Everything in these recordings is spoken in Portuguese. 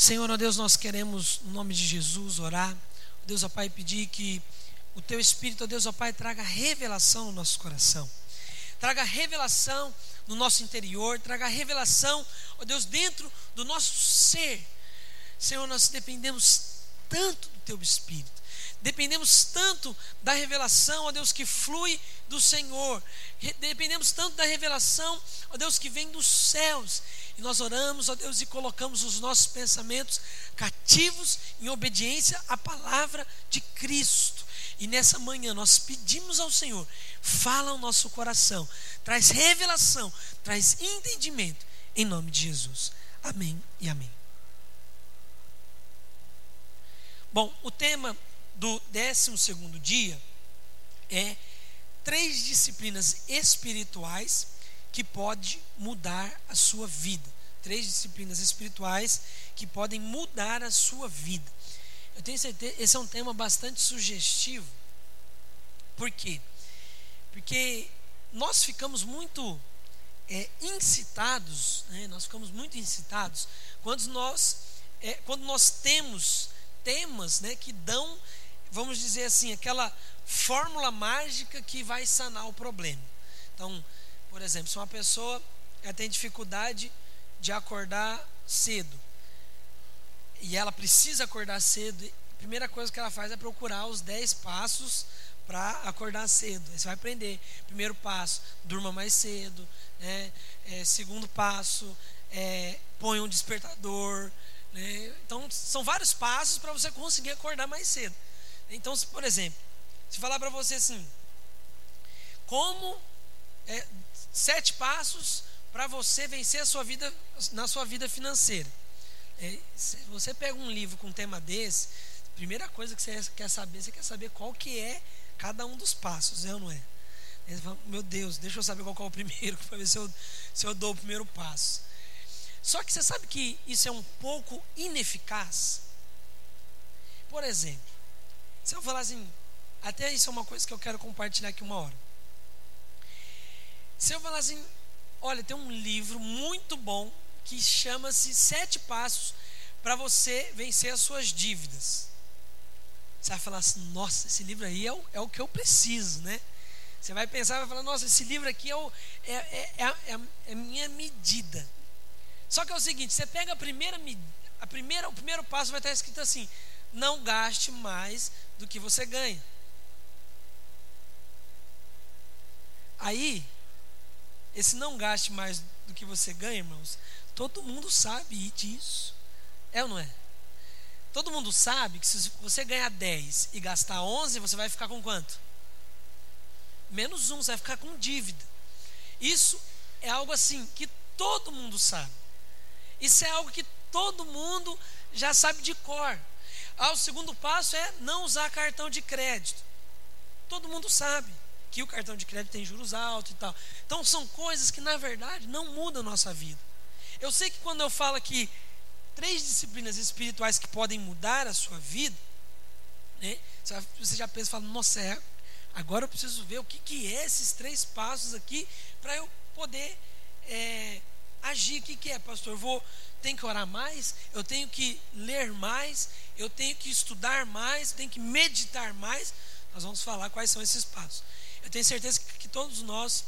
Senhor, ó Deus, nós queremos, no nome de Jesus, orar. Deus, ó Pai, pedir que o Teu Espírito, ó Deus, ó Pai, traga revelação no nosso coração. Traga revelação no nosso interior, traga revelação, ó Deus, dentro do nosso ser. Senhor, nós dependemos tanto do Teu Espírito. Dependemos tanto da revelação, ó Deus, que flui do Senhor. Dependemos tanto da revelação, ó Deus, que vem dos céus. E nós oramos, ó Deus, e colocamos os nossos pensamentos cativos em obediência à palavra de Cristo. E nessa manhã nós pedimos ao Senhor, fala ao nosso coração, traz revelação, traz entendimento, em nome de Jesus. Amém e amém. Bom, o tema do 12 dia é três disciplinas espirituais que pode mudar a sua vida. Três disciplinas espirituais que podem mudar a sua vida. Eu tenho certeza, esse é um tema bastante sugestivo. Por quê? Porque nós ficamos muito é, incitados, né? nós ficamos muito incitados quando nós, é, quando nós temos temas né, que dão vamos dizer assim, aquela fórmula mágica que vai sanar o problema. Então, por exemplo, se uma pessoa tem dificuldade de acordar cedo e ela precisa acordar cedo, a primeira coisa que ela faz é procurar os 10 passos para acordar cedo. Aí você vai aprender. Primeiro passo, durma mais cedo. Né? É, segundo passo, é, põe um despertador. Né? Então, são vários passos para você conseguir acordar mais cedo. Então, se, por exemplo, se falar para você assim, como é, sete passos para você vencer a sua vida na sua vida financeira. É, se você pega um livro com um tema desse, primeira coisa que você quer saber, você quer saber qual que é cada um dos passos, é ou não é? Meu Deus, deixa eu saber qual é o primeiro, para ver se eu, se eu dou o primeiro passo. Só que você sabe que isso é um pouco ineficaz. Por exemplo, se eu falar assim, até isso é uma coisa que eu quero compartilhar aqui uma hora. Se eu falar assim, olha, tem um livro muito bom que chama-se Sete Passos para você vencer as suas dívidas. Você vai falar assim, nossa, esse livro aí é o, é o que eu preciso, né? Você vai pensar, vai falar, nossa, esse livro aqui é, o, é, é, é, é, é minha medida. Só que é o seguinte, você pega a primeira, a primeira, o primeiro passo vai estar escrito assim: não gaste mais do que você ganha. Aí, esse não gaste mais do que você ganha, irmãos, todo mundo sabe disso. É ou não é? Todo mundo sabe que se você ganhar 10 e gastar 11, você vai ficar com quanto? Menos um, você vai ficar com dívida. Isso é algo assim que todo mundo sabe. Isso é algo que todo mundo já sabe de cor. Ah, o segundo passo é não usar cartão de crédito. Todo mundo sabe que o cartão de crédito tem juros altos e tal. Então são coisas que na verdade não mudam a nossa vida. Eu sei que quando eu falo aqui três disciplinas espirituais que podem mudar a sua vida, né, você já pensa e fala, nossa, é, agora eu preciso ver o que, que é esses três passos aqui para eu poder é, agir. O que, que é, pastor? Eu vou tenho que orar mais, eu tenho que ler mais, eu tenho que estudar mais, tenho que meditar mais. Nós vamos falar quais são esses passos. Eu tenho certeza que todos nós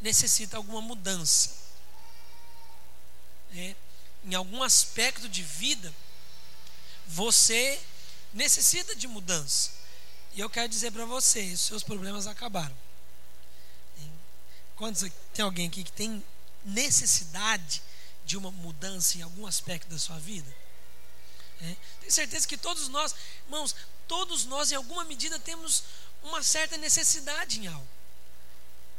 necessita alguma mudança. Né? Em algum aspecto de vida, você necessita de mudança. E eu quero dizer para você, os seus problemas acabaram. Quantos tem alguém aqui que tem necessidade de uma mudança em algum aspecto da sua vida? É. Tenho certeza que todos nós, irmãos, todos nós em alguma medida temos uma certa necessidade em algo.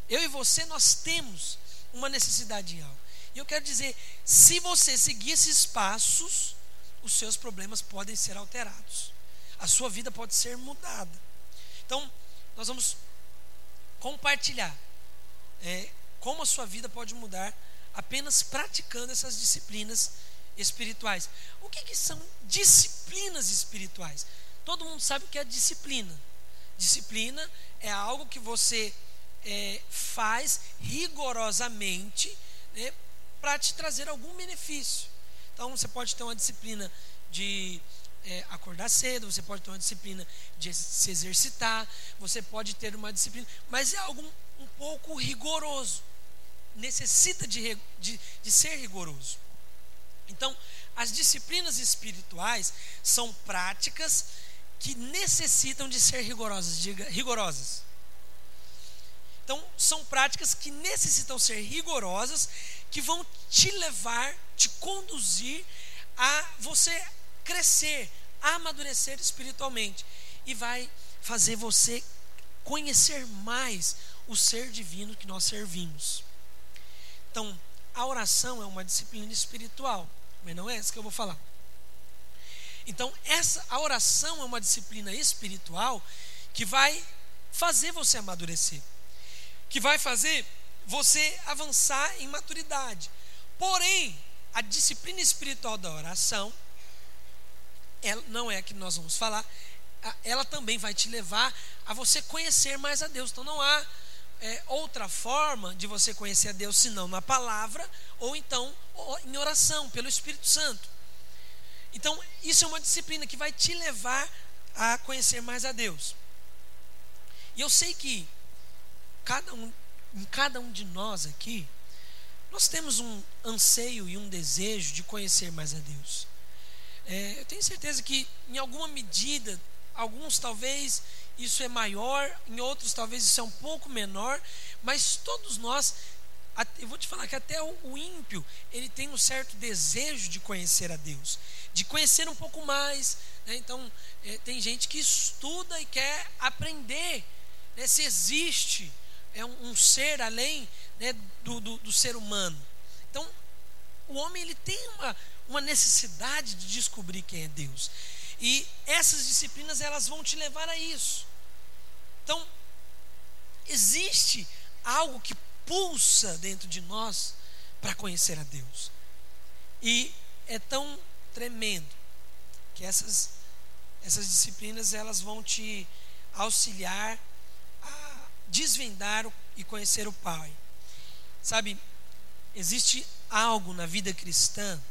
Eu e você, nós temos uma necessidade em algo. E eu quero dizer, se você seguir esses passos, os seus problemas podem ser alterados. A sua vida pode ser mudada. Então, nós vamos compartilhar é, como a sua vida pode mudar apenas praticando essas disciplinas espirituais. O que, que são disciplinas espirituais? Todo mundo sabe o que é disciplina. Disciplina é algo que você é, faz rigorosamente né, para te trazer algum benefício. Então você pode ter uma disciplina de é, acordar cedo, você pode ter uma disciplina de se exercitar, você pode ter uma disciplina, mas é algo um pouco rigoroso. Necessita de, de, de ser rigoroso. Então, as disciplinas espirituais são práticas que necessitam de ser rigorosas. Diga, rigorosas. Então, são práticas que necessitam ser rigorosas, que vão te levar, te conduzir a você crescer, amadurecer espiritualmente e vai fazer você conhecer mais o ser divino que nós servimos. Então, a oração é uma disciplina espiritual, mas não é essa que eu vou falar. Então, essa a oração é uma disciplina espiritual que vai fazer você amadurecer, que vai fazer você avançar em maturidade. Porém, a disciplina espiritual da oração ela não é a que nós vamos falar, ela também vai te levar a você conhecer mais a Deus. Então não há é, outra forma de você conhecer a Deus senão na palavra ou então em oração pelo Espírito Santo. Então isso é uma disciplina que vai te levar a conhecer mais a Deus. E eu sei que cada um, em cada um de nós aqui, nós temos um anseio e um desejo de conhecer mais a Deus. É, eu tenho certeza que, em alguma medida, alguns talvez isso é maior, em outros talvez isso é um pouco menor, mas todos nós, eu vou te falar que até o ímpio, ele tem um certo desejo de conhecer a Deus, de conhecer um pouco mais. Né? Então, é, tem gente que estuda e quer aprender né, se existe é um, um ser além né, do, do, do ser humano. Então, o homem ele tem uma, uma necessidade de descobrir quem é Deus. E essas disciplinas elas vão te levar a isso. Então, existe algo que pulsa dentro de nós para conhecer a Deus. E é tão tremendo que essas essas disciplinas elas vão te auxiliar a desvendar e conhecer o Pai. Sabe, existe algo na vida cristã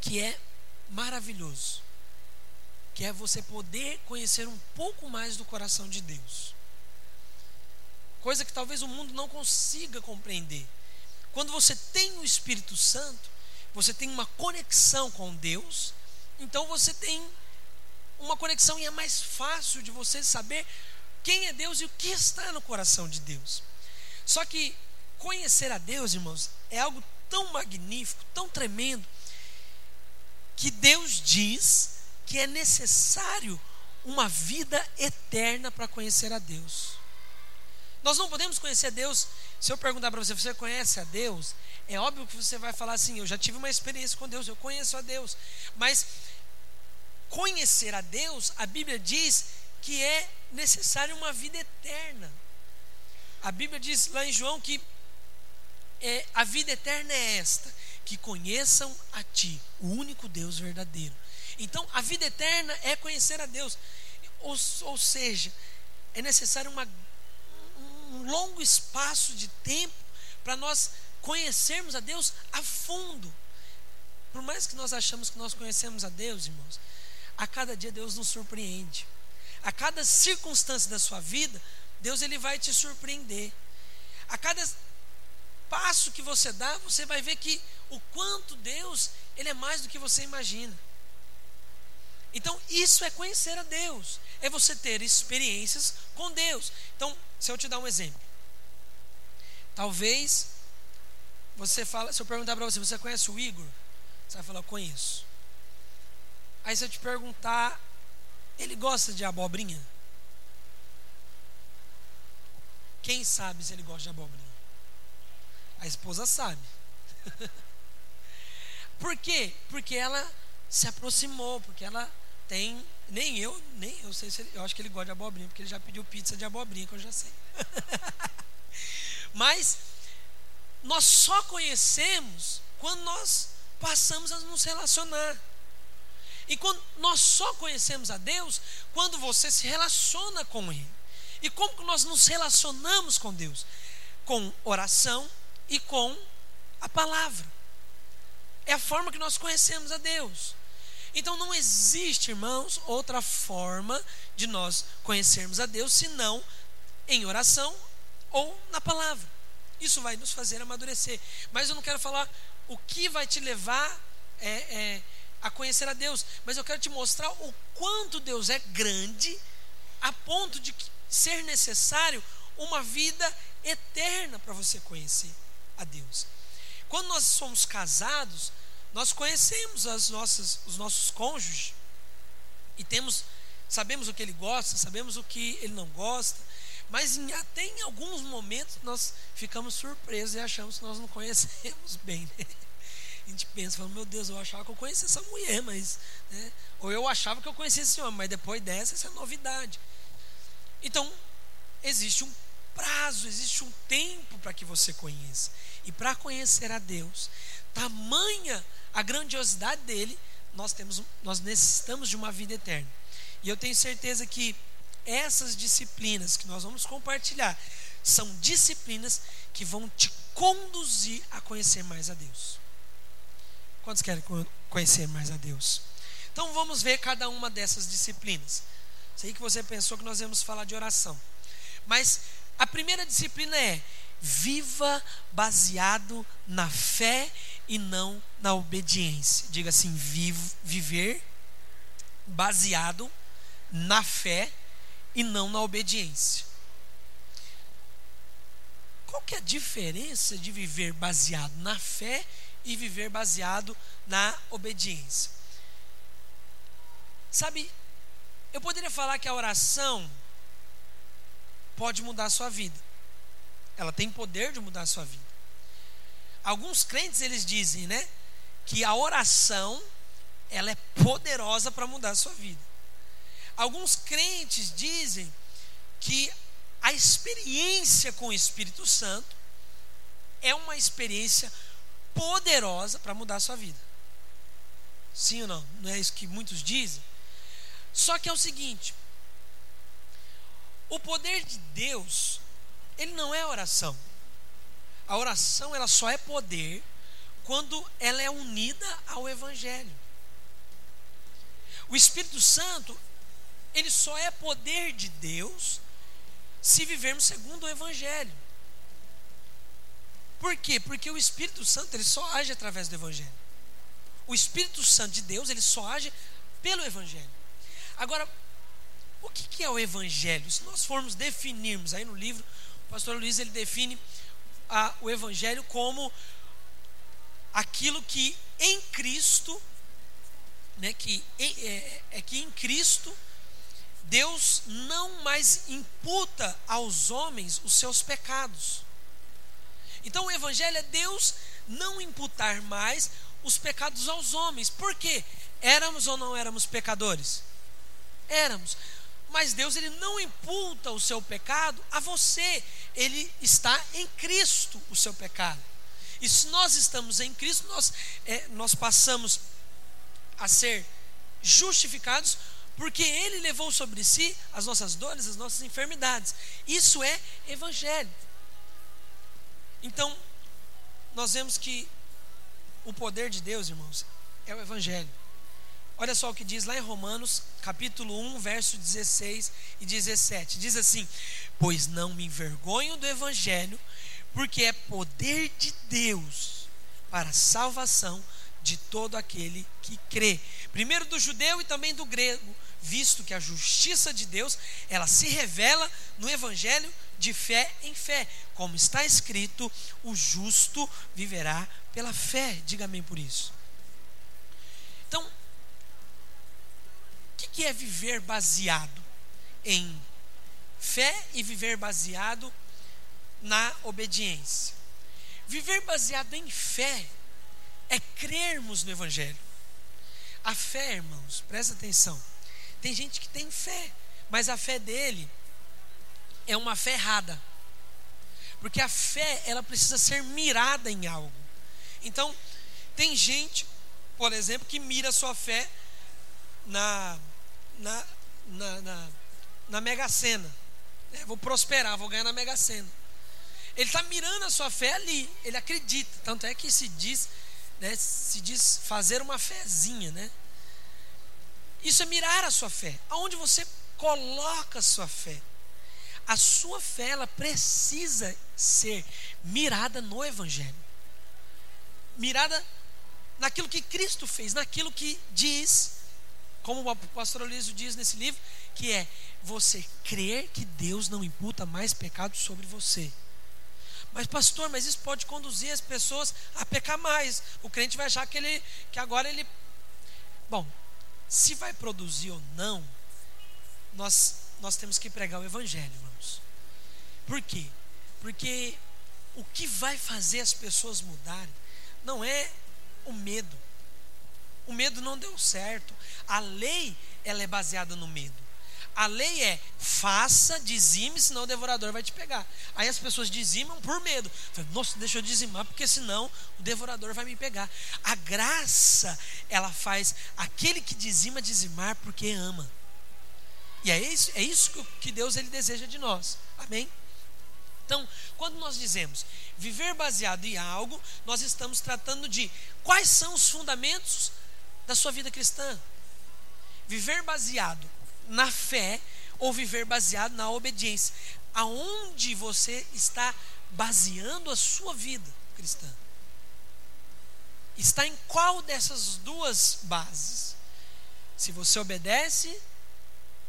que é maravilhoso, que é você poder conhecer um pouco mais do coração de Deus. Coisa que talvez o mundo não consiga compreender. Quando você tem o Espírito Santo, você tem uma conexão com Deus, então você tem uma conexão e é mais fácil de você saber quem é Deus e o que está no coração de Deus. Só que conhecer a Deus, irmãos, é algo tão magnífico, tão tremendo, que Deus diz que é necessário uma vida eterna para conhecer a Deus. Nós não podemos conhecer Deus. Se eu perguntar para você, você conhece a Deus? É óbvio que você vai falar assim: eu já tive uma experiência com Deus, eu conheço a Deus. Mas conhecer a Deus, a Bíblia diz que é necessário uma vida eterna. A Bíblia diz lá em João que é, a vida eterna é esta: que conheçam a Ti, o único Deus verdadeiro. Então, a vida eterna é conhecer a Deus. Ou, ou seja, é necessário uma, um longo espaço de tempo para nós conhecermos a Deus a fundo. Por mais que nós achamos que nós conhecemos a Deus, irmãos, a cada dia Deus nos surpreende. A cada circunstância da sua vida, Deus ele vai te surpreender. A cada passo que você dá, você vai ver que o quanto Deus, ele é mais do que você imagina. Então, isso é conhecer a Deus, é você ter experiências com Deus. Então, se eu te dar um exemplo, talvez você fala, se eu perguntar para você, você conhece o Igor? Você vai falar, conheço. Aí se eu te perguntar, ele gosta de abobrinha? Quem sabe se ele gosta de abobrinha? A esposa sabe. Por quê? Porque ela se aproximou, porque ela tem. Nem eu, nem eu sei se ele, eu acho que ele gosta de abobrinha, porque ele já pediu pizza de abobrinha, que eu já sei. Mas nós só conhecemos quando nós passamos a nos relacionar. E quando nós só conhecemos a Deus quando você se relaciona com Ele. E como nós nos relacionamos com Deus? Com oração e com a palavra. É a forma que nós conhecemos a Deus. Então não existe, irmãos, outra forma de nós conhecermos a Deus senão em oração ou na palavra. Isso vai nos fazer amadurecer. Mas eu não quero falar o que vai te levar é, é, a conhecer a Deus, mas eu quero te mostrar o quanto Deus é grande a ponto de ser necessário uma vida eterna para você conhecer a Deus. Quando nós somos casados, nós conhecemos as nossas, os nossos cônjuges e temos, sabemos o que ele gosta, sabemos o que ele não gosta, mas em, até em alguns momentos nós ficamos surpresos e achamos que nós não conhecemos bem. Né? A gente pensa, falando, meu Deus, eu achava que eu conhecia essa mulher, mas. Né? Ou eu achava que eu conhecia esse homem, mas depois dessa, essa é novidade. Então, existe um prazo, existe um tempo para que você conheça. E para conhecer a Deus, tamanha a grandiosidade dele, nós temos nós necessitamos de uma vida eterna. E eu tenho certeza que essas disciplinas que nós vamos compartilhar são disciplinas que vão te conduzir a conhecer mais a Deus. Quantos querem conhecer mais a Deus? Então vamos ver cada uma dessas disciplinas. Sei que você pensou que nós íamos falar de oração. Mas a primeira disciplina é viva baseado na fé e não na obediência. Diga assim: vivo, viver baseado na fé e não na obediência. Qual que é a diferença de viver baseado na fé e viver baseado na obediência? Sabe, eu poderia falar que a oração pode mudar a sua vida. Ela tem poder de mudar a sua vida. Alguns crentes eles dizem, né, que a oração ela é poderosa para mudar a sua vida. Alguns crentes dizem que a experiência com o Espírito Santo é uma experiência poderosa para mudar a sua vida. Sim ou não? Não é isso que muitos dizem? Só que é o seguinte: o poder de Deus, ele não é oração. A oração ela só é poder quando ela é unida ao evangelho. O Espírito Santo, ele só é poder de Deus se vivermos segundo o evangelho. Por quê? Porque o Espírito Santo ele só age através do evangelho. O Espírito Santo de Deus, ele só age pelo evangelho. Agora, o que, é o evangelho? Se nós formos definirmos aí no livro, o pastor Luiz ele define a, o evangelho como aquilo que em Cristo, né, que é, é que em Cristo Deus não mais imputa aos homens os seus pecados. Então o evangelho é Deus não imputar mais os pecados aos homens. Por quê? Éramos ou não éramos pecadores? Éramos. Mas Deus ele não imputa o seu pecado a você. Ele está em Cristo o seu pecado. E se nós estamos em Cristo, nós, é, nós passamos a ser justificados porque Ele levou sobre si as nossas dores, as nossas enfermidades. Isso é Evangelho. Então, nós vemos que o poder de Deus, irmãos, é o Evangelho. Olha só o que diz lá em Romanos, capítulo 1, verso 16 e 17. Diz assim: Pois não me envergonho do evangelho, porque é poder de Deus para a salvação de todo aquele que crê. Primeiro do judeu e também do grego, visto que a justiça de Deus, ela se revela no evangelho de fé em fé, como está escrito: o justo viverá pela fé. Diga amém por isso. Que, que é viver baseado em fé e viver baseado na obediência? Viver baseado em fé é crermos no Evangelho. A fé, irmãos, presta atenção. Tem gente que tem fé, mas a fé dele é uma fé errada. Porque a fé, ela precisa ser mirada em algo. Então, tem gente, por exemplo, que mira sua fé na, na, na, na, na Mega Sena. É, vou prosperar, vou ganhar na Mega Sena. Ele está mirando a sua fé ali, ele acredita. Tanto é que se diz né, se diz fazer uma fezinha, né? Isso é mirar a sua fé. Aonde você coloca a sua fé? A sua fé ela precisa ser mirada no evangelho. Mirada naquilo que Cristo fez, naquilo que diz, como o pastor Olísio diz nesse livro, que é você crer que Deus não imputa mais pecado sobre você. Mas pastor, mas isso pode conduzir as pessoas a pecar mais. O crente vai achar que ele que agora ele Bom, se vai produzir ou não, nós nós temos que pregar o evangelho, irmãos. Por quê? Porque o que vai fazer as pessoas mudarem não é o medo. O medo não deu certo. A lei ela é baseada no medo. A lei é faça, dizime, senão o devorador vai te pegar. Aí as pessoas dizimam por medo. Nossa, deixa eu dizimar, porque senão o devorador vai me pegar. A graça, ela faz aquele que dizima dizimar porque ama. E é isso, é isso que Deus ele deseja de nós. Amém? Então, quando nós dizemos viver baseado em algo, nós estamos tratando de quais são os fundamentos da sua vida cristã. Viver baseado na fé ou viver baseado na obediência. Aonde você está baseando a sua vida cristã? Está em qual dessas duas bases? Se você obedece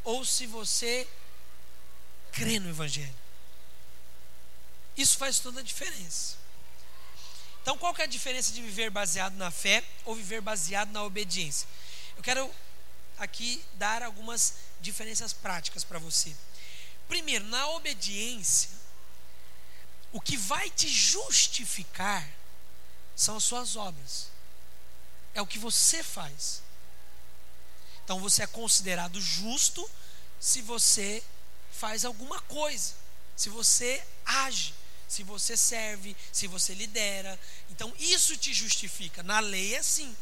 ou se você crê no Evangelho. Isso faz toda a diferença. Então, qual que é a diferença de viver baseado na fé ou viver baseado na obediência? Eu quero aqui dar algumas diferenças práticas para você. Primeiro, na obediência, o que vai te justificar são as suas obras. É o que você faz. Então você é considerado justo se você faz alguma coisa, se você age, se você serve, se você lidera. Então isso te justifica. Na lei é assim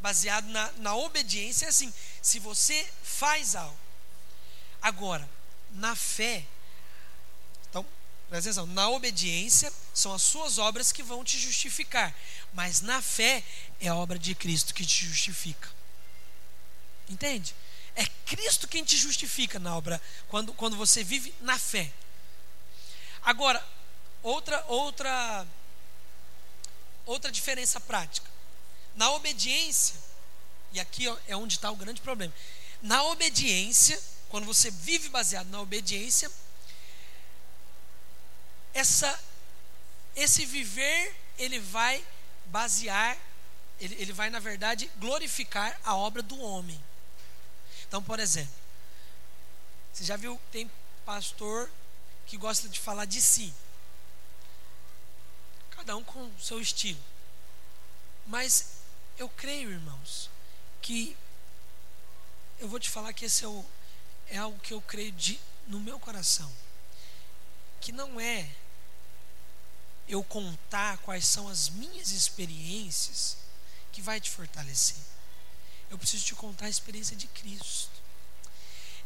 baseado na, na obediência, é assim: se você faz algo. Agora, na fé, então, presta atenção, na obediência são as suas obras que vão te justificar, mas na fé é a obra de Cristo que te justifica. Entende? É Cristo quem te justifica na obra, quando, quando você vive na fé. Agora, outra, outra, outra diferença prática. Na obediência, e aqui é onde está o grande problema. Na obediência, quando você vive baseado na obediência, essa, esse viver, ele vai basear, ele, ele vai, na verdade, glorificar a obra do homem. Então, por exemplo, você já viu, tem pastor que gosta de falar de si. Cada um com o seu estilo. Mas eu creio, irmãos, que eu vou te falar que esse é, o, é algo que eu creio de, no meu coração. Que não é eu contar quais são as minhas experiências que vai te fortalecer. Eu preciso te contar a experiência de Cristo.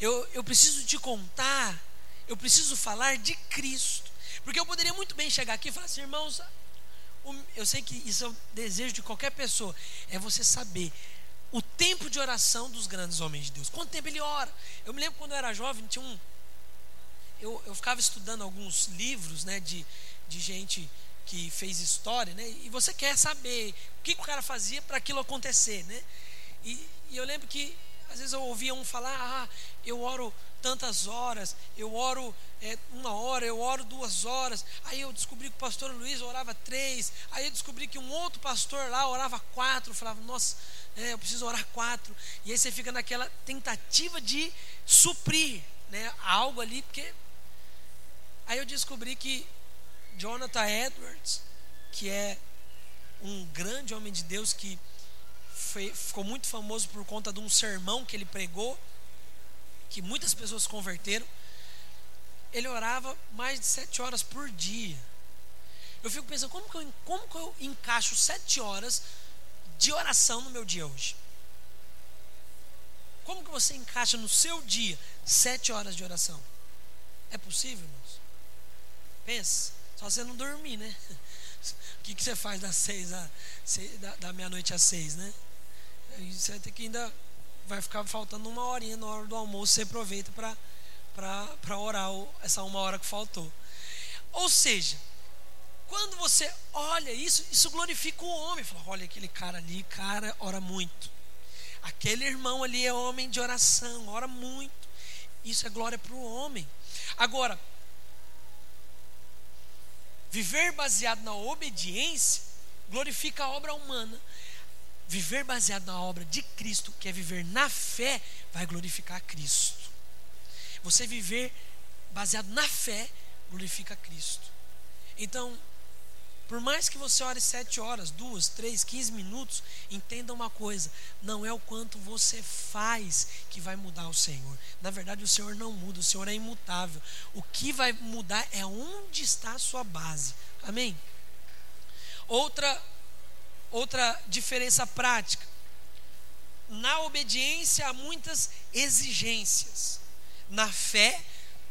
Eu, eu preciso te contar, eu preciso falar de Cristo. Porque eu poderia muito bem chegar aqui e falar assim, irmãos, eu sei que isso é o desejo de qualquer pessoa, é você saber o tempo de oração dos grandes homens de Deus. Quanto tempo ele ora? Eu me lembro quando eu era jovem, tinha um. Eu, eu ficava estudando alguns livros né, de, de gente que fez história, né, e você quer saber o que, que o cara fazia para aquilo acontecer. Né? E, e eu lembro que às vezes eu ouvia um falar, ah, eu oro tantas horas, eu oro é, uma hora, eu oro duas horas. Aí eu descobri que o pastor Luiz orava três. Aí eu descobri que um outro pastor lá orava quatro. Eu falava, nossa, é, eu preciso orar quatro. E aí você fica naquela tentativa de suprir né, algo ali, porque. Aí eu descobri que Jonathan Edwards, que é um grande homem de Deus que foi, ficou muito famoso por conta de um sermão que ele pregou, que muitas pessoas converteram. Ele orava mais de sete horas por dia. Eu fico pensando, como que eu, como que eu encaixo sete horas de oração no meu dia hoje? Como que você encaixa no seu dia sete horas de oração? É possível, irmãos? Pensa, só você não dormir, né? O que, que você faz das seis a, da, da meia-noite às seis, né? Você vai ter que ainda vai ficar faltando uma horinha na hora do almoço, você aproveita para orar essa uma hora que faltou. Ou seja, quando você olha isso, isso glorifica o homem. Fala, olha aquele cara ali, cara, ora muito. Aquele irmão ali é homem de oração, ora muito. Isso é glória para o homem. Agora, viver baseado na obediência glorifica a obra humana. Viver baseado na obra de Cristo, que é viver na fé, vai glorificar Cristo. Você viver baseado na fé glorifica Cristo. Então, por mais que você ore sete horas, duas, três, quinze minutos, entenda uma coisa: não é o quanto você faz que vai mudar o Senhor. Na verdade, o Senhor não muda, o Senhor é imutável. O que vai mudar é onde está a sua base. Amém? Outra, outra diferença prática. Na obediência há muitas exigências. Na fé,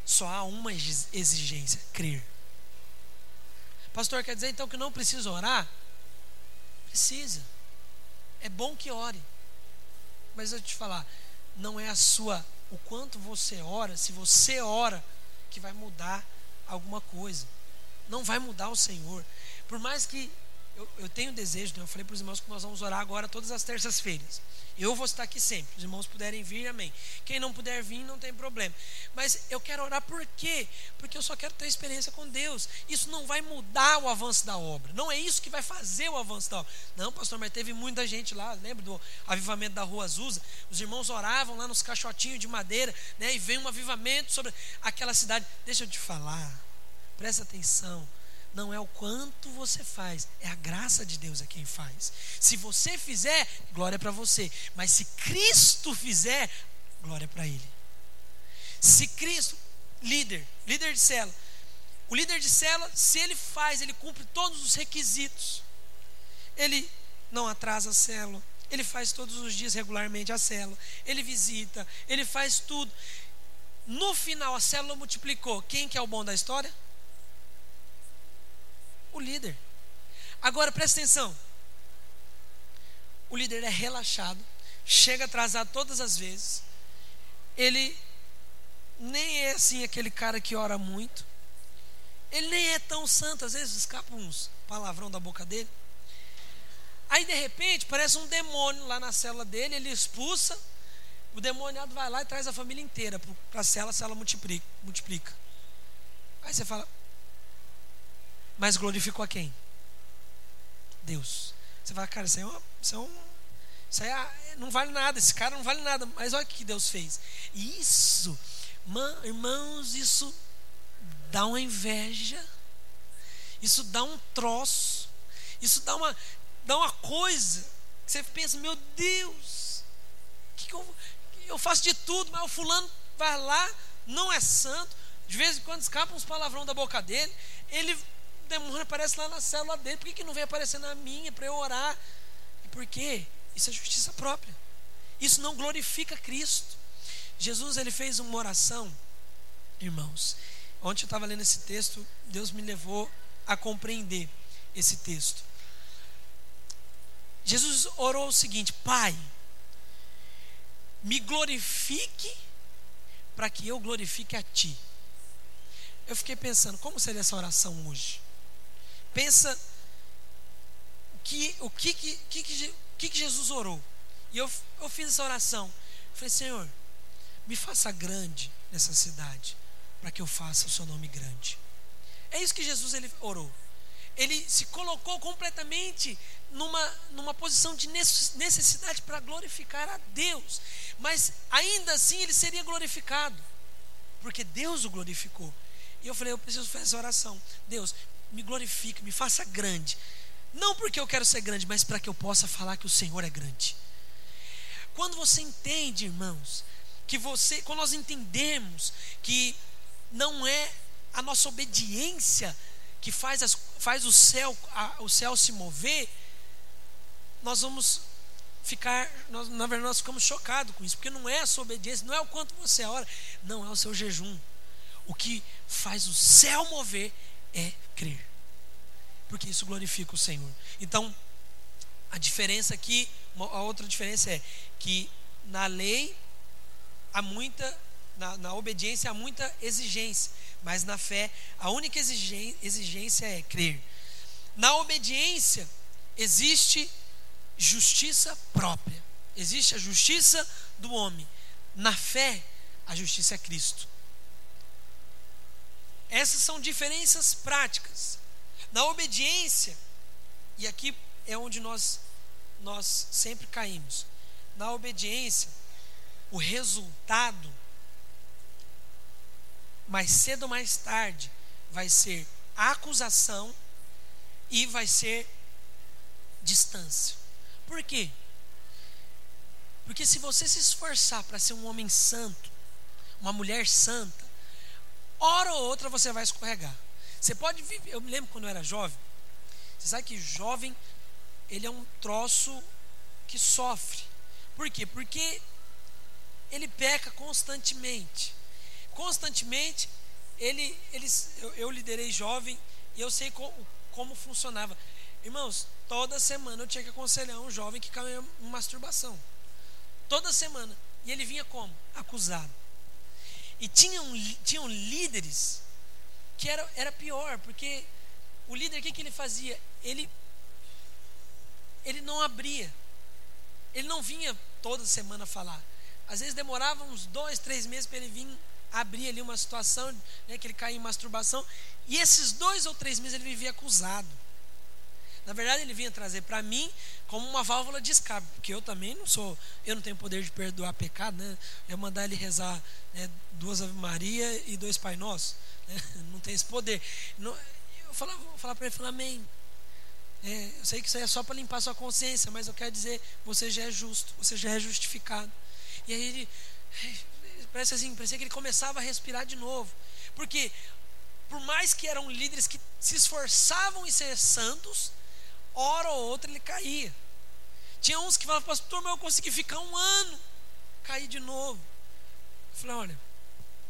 só há uma exigência: crer. Pastor, quer dizer então que não precisa orar? Precisa. É bom que ore. Mas eu te falar, não é a sua, o quanto você ora, se você ora, que vai mudar alguma coisa. Não vai mudar o Senhor. Por mais que eu, eu tenho desejo, né? eu falei para os irmãos que nós vamos orar agora todas as terças-feiras. Eu vou estar aqui sempre. Os irmãos puderem vir, amém. Quem não puder vir, não tem problema. Mas eu quero orar por quê? Porque eu só quero ter experiência com Deus. Isso não vai mudar o avanço da obra. Não é isso que vai fazer o avanço da obra. Não, pastor, mas teve muita gente lá. Lembra do avivamento da Rua Azusa? Os irmãos oravam lá nos caixotinhos de madeira, né? E vem um avivamento sobre aquela cidade. Deixa eu te falar. Presta atenção não é o quanto você faz, é a graça de Deus é quem faz. Se você fizer, glória para você. Mas se Cristo fizer, glória para Ele. Se Cristo, líder, líder de célula, o líder de célula, se ele faz, ele cumpre todos os requisitos. Ele não atrasa a célula, ele faz todos os dias regularmente a célula, ele visita, ele faz tudo. No final a célula multiplicou. Quem que é o bom da história? O líder. Agora presta atenção. O líder é relaxado, chega atrasado todas as vezes. Ele nem é assim aquele cara que ora muito. Ele nem é tão santo, às vezes escapa uns palavrão da boca dele. Aí de repente parece um demônio lá na cela dele, ele expulsa, o demoniado vai lá e traz a família inteira para a cela, a cela multiplica, multiplica. Aí você fala, mas glorificou a quem? Deus. Você fala, cara, isso é uma, isso, é um, isso é, não vale nada, esse cara não vale nada, mas olha o que Deus fez. Isso, irmãos, isso dá uma inveja, isso dá um troço, isso dá uma, dá uma coisa que você pensa, meu Deus, que, que eu, eu faço de tudo, mas o fulano vai lá, não é santo, de vez em quando escapa uns palavrão da boca dele, ele demônio aparece lá na célula dele, por que, que não vem aparecer na minha para eu orar? E por quê? Isso é justiça própria. Isso não glorifica Cristo. Jesus ele fez uma oração, irmãos. Ontem eu estava lendo esse texto, Deus me levou a compreender esse texto. Jesus orou o seguinte: Pai, me glorifique para que eu glorifique a Ti. Eu fiquei pensando, como seria essa oração hoje? Pensa o que, o que, que, que, que, Jesus orou. E eu, eu fiz essa oração. falei, Senhor, me faça grande nessa cidade, para que eu faça o seu nome grande. É isso que Jesus ele orou. Ele se colocou completamente numa, numa posição de necessidade para glorificar a Deus. Mas ainda assim ele seria glorificado, porque Deus o glorificou. E eu falei, eu preciso fazer essa oração. Deus, me glorifique, me faça grande. Não porque eu quero ser grande, mas para que eu possa falar que o Senhor é grande. Quando você entende, irmãos, que você, quando nós entendemos que não é a nossa obediência que faz, as, faz o, céu, a, o céu se mover, nós vamos ficar, nós, na verdade, nós ficamos chocados com isso, porque não é a sua obediência, não é o quanto você ora, não é o seu jejum. O que faz o céu mover é crer. porque isso glorifica o Senhor. Então, a diferença aqui, a outra diferença é que na lei há muita, na, na obediência há muita exigência, mas na fé a única exigência é crer. Na obediência existe justiça própria, existe a justiça do homem. Na fé, a justiça é Cristo. Essas são diferenças práticas. Na obediência, e aqui é onde nós nós sempre caímos. Na obediência, o resultado mais cedo ou mais tarde vai ser acusação e vai ser distância. Por quê? Porque se você se esforçar para ser um homem santo, uma mulher santa, hora ou outra você vai escorregar. Você pode viver. Eu me lembro quando eu era jovem. Você sabe que jovem ele é um troço que sofre. Por quê? Porque ele peca constantemente. Constantemente, ele, ele, eu, eu liderei jovem e eu sei co, como funcionava. Irmãos, toda semana eu tinha que aconselhar um jovem que caiu em masturbação. Toda semana. E ele vinha como? Acusado. E tinham, tinham líderes que era, era pior, porque o líder, o que, que ele fazia? Ele ele não abria. Ele não vinha toda semana falar. Às vezes demorava uns dois, três meses para ele vir abrir ali uma situação, né, que ele caía em masturbação. E esses dois ou três meses ele vivia acusado. Na verdade, ele vinha trazer para mim como uma válvula de escape, porque eu também não sou, eu não tenho poder de perdoar pecado, né? Eu mandar ele rezar né, duas Ave Maria e dois Pai Nosso, né? não tem esse poder. Não, eu falava, falar para ele, falar amém. É, eu sei que isso aí é só para limpar sua consciência, mas eu quero dizer, você já é justo, você já é justificado. E aí ele, parece assim, parecia que ele começava a respirar de novo. Porque, por mais que eram líderes que se esforçavam em ser santos, hora ou outra ele caía. Tinha uns que falavam, pastor, mas eu consegui ficar um ano, cair de novo. Eu falei, olha,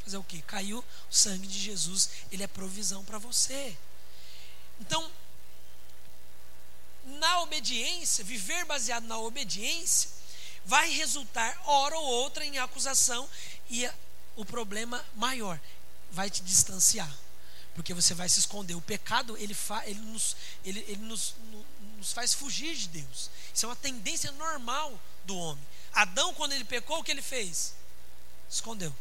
fazer o que? Caiu o sangue de Jesus, ele é provisão para você. Então, na obediência, viver baseado na obediência, vai resultar, hora ou outra, em acusação e o problema maior vai te distanciar. Porque você vai se esconder. O pecado, ele, fa, ele, nos, ele, ele nos, nos faz fugir de Deus. Isso é uma tendência normal do homem. Adão, quando ele pecou, o que ele fez? Escondeu.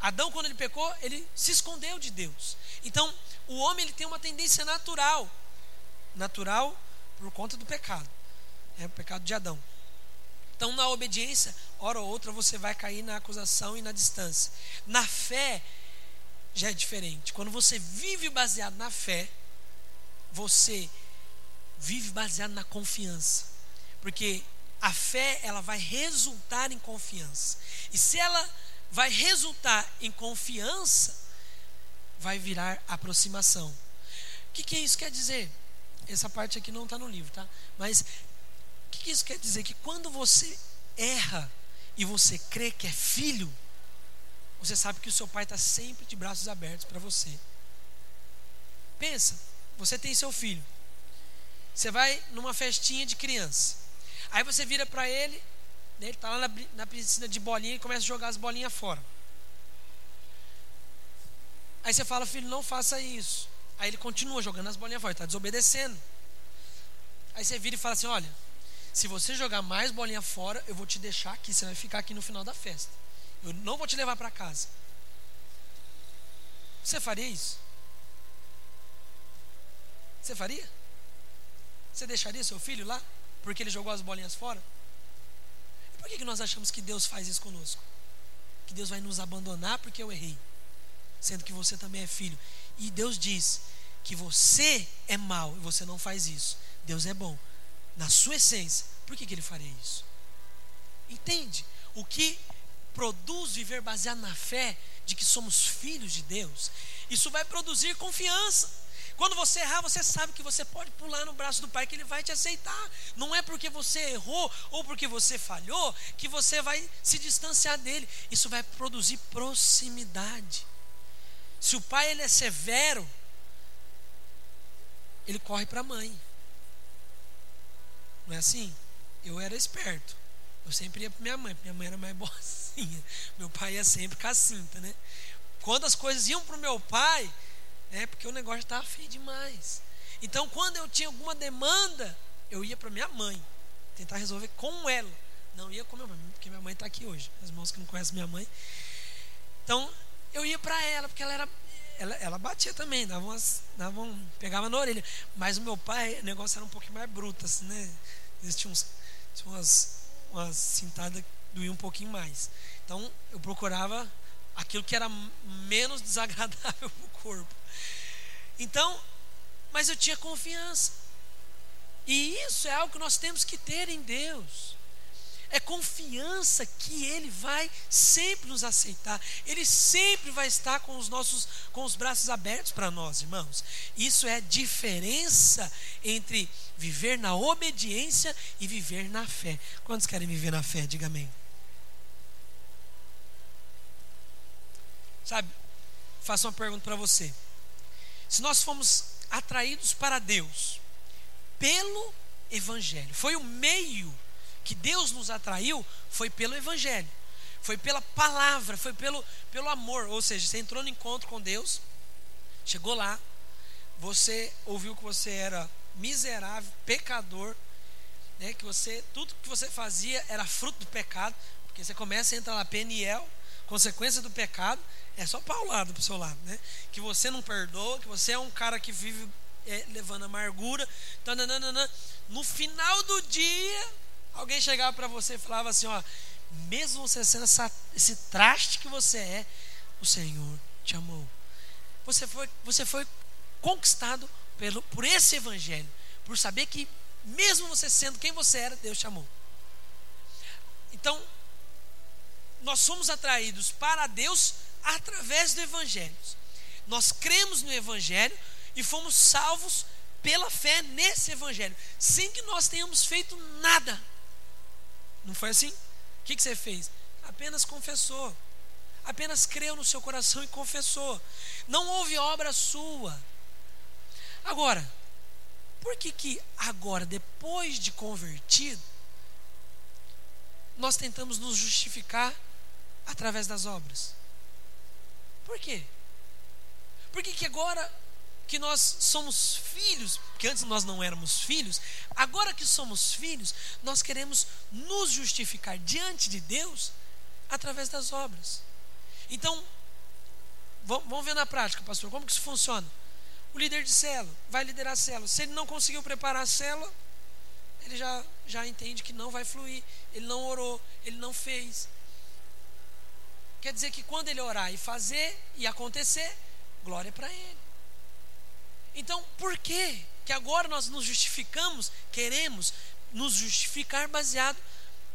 Adão, quando ele pecou, ele se escondeu de Deus. Então, o homem ele tem uma tendência natural. Natural por conta do pecado. É o pecado de Adão. Então, na obediência, hora ou outra você vai cair na acusação e na distância. Na fé, já é diferente. Quando você vive baseado na fé, você vive baseado na confiança. Porque a fé, ela vai resultar em confiança. E se ela vai resultar em confiança, vai virar aproximação. O que, que isso quer dizer? Essa parte aqui não está no livro, tá? Mas o que, que isso quer dizer? Que quando você erra e você crê que é filho, você sabe que o seu pai está sempre de braços abertos para você. Pensa, você tem seu filho. Você vai numa festinha de criança. Aí você vira para ele, né, ele está lá na, na piscina de bolinha e começa a jogar as bolinhas fora. Aí você fala, filho, não faça isso. Aí ele continua jogando as bolinhas fora, está desobedecendo. Aí você vira e fala assim: olha, se você jogar mais bolinha fora, eu vou te deixar aqui, você vai ficar aqui no final da festa. Eu não vou te levar para casa. Você faria isso? Você faria? Você deixaria seu filho lá? Porque ele jogou as bolinhas fora? E por que, que nós achamos que Deus faz isso conosco? Que Deus vai nos abandonar porque eu errei, sendo que você também é filho. E Deus diz que você é mau e você não faz isso. Deus é bom. Na sua essência, por que, que ele faria isso? Entende? O que produz viver baseado na fé de que somos filhos de Deus, isso vai produzir confiança. Quando você errar, você sabe que você pode pular no braço do Pai, que Ele vai te aceitar. Não é porque você errou ou porque você falhou que você vai se distanciar dele. Isso vai produzir proximidade. Se o pai ele é severo, ele corre para a mãe. Não é assim? Eu era esperto. Eu sempre ia para minha mãe, minha mãe era mais boazinha. Meu pai ia sempre com a cinta, né? Quando as coisas iam para o meu pai, é porque o negócio estava feio demais. Então, quando eu tinha alguma demanda, eu ia para minha mãe, tentar resolver com ela. Não ia com minha mãe, porque minha mãe está aqui hoje. Os irmãos que não conhecem minha mãe. Então, eu ia para ela, porque ela era. Ela, ela batia também, dava umas, dava um, pegava na orelha. Mas o meu pai, o negócio era um pouquinho mais bruto, assim, né? Existiam uns, tinha umas, umas cintadas que doíam um pouquinho mais. Então, eu procurava aquilo que era menos desagradável para o corpo. Então, mas eu tinha confiança. E isso é algo que nós temos que ter em Deus é confiança que Ele vai sempre nos aceitar, Ele sempre vai estar com os nossos, com os braços abertos para nós, irmãos. Isso é diferença entre viver na obediência e viver na fé. Quantos querem viver na fé? Diga amém. Sabe, faço uma pergunta para você. Se nós fomos atraídos para Deus pelo Evangelho, foi o meio que Deus nos atraiu foi pelo Evangelho, foi pela palavra, foi pelo, pelo amor. Ou seja, você entrou no encontro com Deus, chegou lá, você ouviu que você era miserável, pecador, né, que você tudo que você fazia era fruto do pecado, porque você começa a entrar lá, Peniel, consequência do pecado, é só paulado para o seu lado, né? Que você não perdoa, que você é um cara que vive é, levando amargura, tananana. no final do dia Alguém chegava para você e falava assim: ó, mesmo você sendo essa, esse traste que você é, o Senhor te amou. Você foi, você foi conquistado pelo, por esse evangelho, por saber que mesmo você sendo quem você era, Deus te amou. Então, nós somos atraídos para Deus através do evangelho. Nós cremos no evangelho e fomos salvos pela fé nesse evangelho, sem que nós tenhamos feito nada. Não foi assim? O que, você fez? Apenas confessou. Apenas creu no seu coração e confessou. Não houve obra sua. Agora, por que que agora, depois de convertido, nós tentamos nos justificar através das obras? Por quê? Por que que agora que nós somos filhos, porque antes nós não éramos filhos, agora que somos filhos, nós queremos nos justificar diante de Deus através das obras. Então, vamos ver na prática, pastor, como que isso funciona? O líder de célula vai liderar a célula. Se ele não conseguiu preparar a célula, ele já, já entende que não vai fluir. Ele não orou, ele não fez. Quer dizer que quando ele orar e fazer e acontecer, glória para ele. Então, por que que agora nós nos justificamos, queremos nos justificar baseado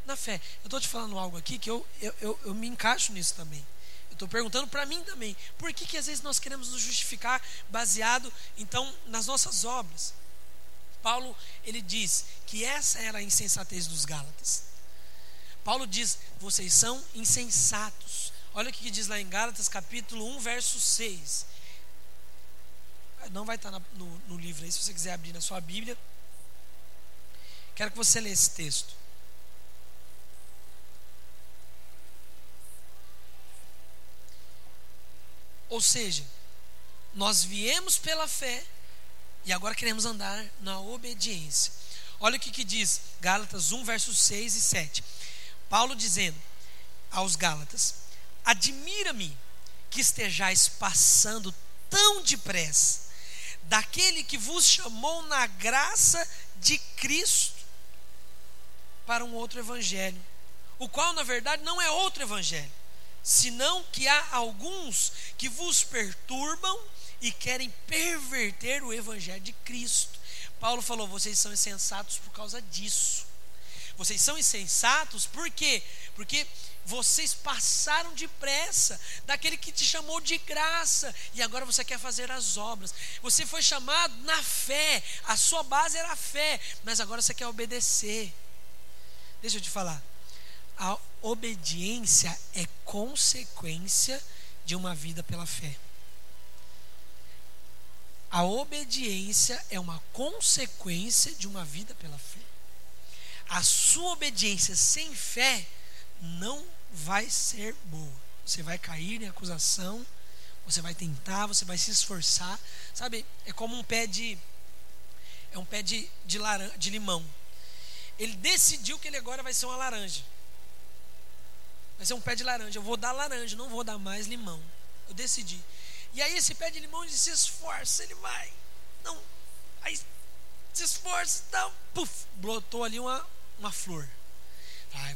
na fé? Eu estou te falando algo aqui que eu, eu, eu, eu me encaixo nisso também. Eu estou perguntando para mim também. Por que, que às vezes nós queremos nos justificar baseado, então, nas nossas obras? Paulo, ele diz que essa era a insensatez dos Gálatas. Paulo diz: vocês são insensatos. Olha o que diz lá em Gálatas, capítulo 1, verso 6 não vai estar no, no livro aí, se você quiser abrir na sua Bíblia. Quero que você leia esse texto. Ou seja, nós viemos pela fé e agora queremos andar na obediência. Olha o que, que diz Gálatas 1, versos 6 e 7. Paulo dizendo aos Gálatas: Admira-me que estejais passando tão depressa daquele que vos chamou na graça de Cristo para um outro evangelho, o qual na verdade não é outro evangelho, senão que há alguns que vos perturbam e querem perverter o evangelho de Cristo. Paulo falou: vocês são insensatos por causa disso. Vocês são insensatos por quê? Porque vocês passaram depressa daquele que te chamou de graça e agora você quer fazer as obras. Você foi chamado na fé, a sua base era a fé, mas agora você quer obedecer. Deixa eu te falar. A obediência é consequência de uma vida pela fé. A obediência é uma consequência de uma vida pela fé. A sua obediência sem fé não vai ser boa. Você vai cair em acusação, você vai tentar, você vai se esforçar. Sabe, é como um pé de. É um pé de, de, laran, de limão. Ele decidiu que ele agora vai ser uma laranja. Vai ser um pé de laranja. Eu vou dar laranja, não vou dar mais limão. Eu decidi. E aí esse pé de limão ele se esforça, ele vai. Não. Aí se esforça, então, puf, brotou ali uma, uma flor.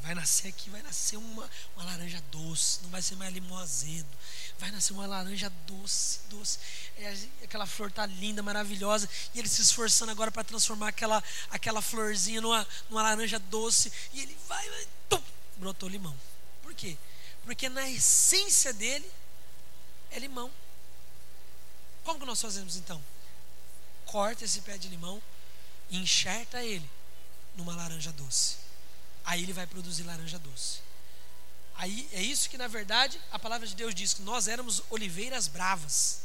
Vai, nascer aqui, vai nascer uma, uma laranja doce, não vai ser mais limão azedo. Vai nascer uma laranja doce, doce. É, aquela flor tá linda, maravilhosa. E ele se esforçando agora para transformar aquela, aquela florzinha numa, numa laranja doce. E ele vai, vai tum, brotou limão. Por quê? Porque na essência dele é limão. Como que nós fazemos então? Corta esse pé de limão e enxerta ele numa laranja doce. Aí ele vai produzir laranja doce. Aí é isso que na verdade a palavra de Deus diz que nós éramos oliveiras bravas,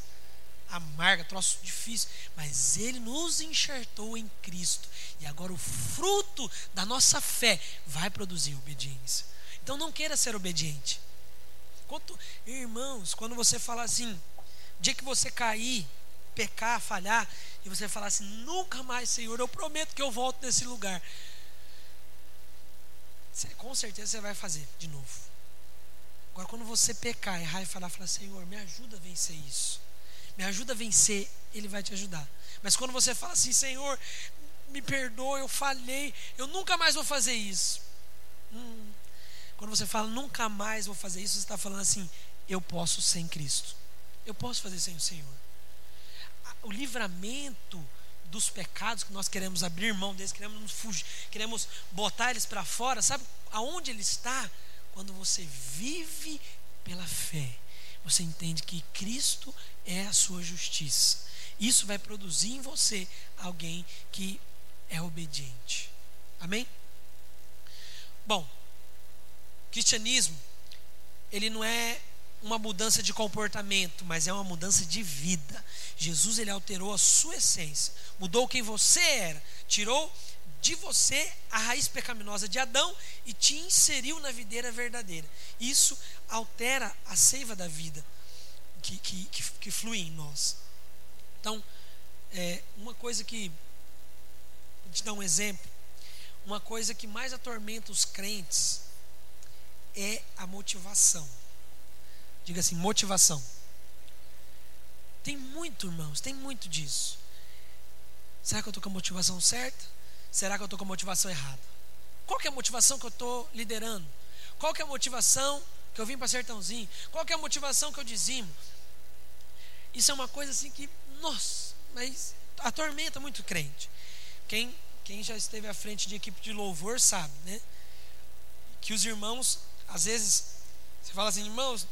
amarga, troço difícil, mas ele nos enxertou em Cristo. E agora o fruto da nossa fé vai produzir obediência. Então não queira ser obediente. Quanto, irmãos, quando você fala assim, dia que você cair, pecar, falhar, e você falar assim, nunca mais, Senhor, eu prometo que eu volto nesse lugar. Você, com certeza você vai fazer de novo. Agora, quando você pecar, errar e falar, falar, Senhor, me ajuda a vencer isso. Me ajuda a vencer, Ele vai te ajudar. Mas quando você fala assim, Senhor, me perdoa, eu falhei, eu nunca mais vou fazer isso. Hum. Quando você fala, nunca mais vou fazer isso, você está falando assim, eu posso sem Cristo. Eu posso fazer sem o Senhor. O livramento dos pecados que nós queremos abrir mão deles, queremos fugir, queremos botar eles para fora, sabe aonde ele está? Quando você vive pela fé, você entende que Cristo é a sua justiça. Isso vai produzir em você alguém que é obediente. Amém? Bom, cristianismo, ele não é uma mudança de comportamento, mas é uma mudança de vida. Jesus ele alterou a sua essência, mudou quem você era, tirou de você a raiz pecaminosa de Adão e te inseriu na videira verdadeira. Isso altera a seiva da vida que, que, que, que flui em nós. Então, é, uma coisa que, vou te dar um exemplo, uma coisa que mais atormenta os crentes é a motivação. Diga assim: motivação. Tem muito, irmãos, tem muito disso. Será que eu estou com a motivação certa? Será que eu estou com a motivação errada? Qual é a motivação que eu estou liderando? Qual é a motivação que eu vim para Sertãozinho? Qual é a motivação que eu dizimo? Isso é uma coisa assim que, nossa, mas atormenta muito crente. Quem, quem já esteve à frente de equipe de louvor sabe, né? Que os irmãos, às vezes, você fala assim, irmãos,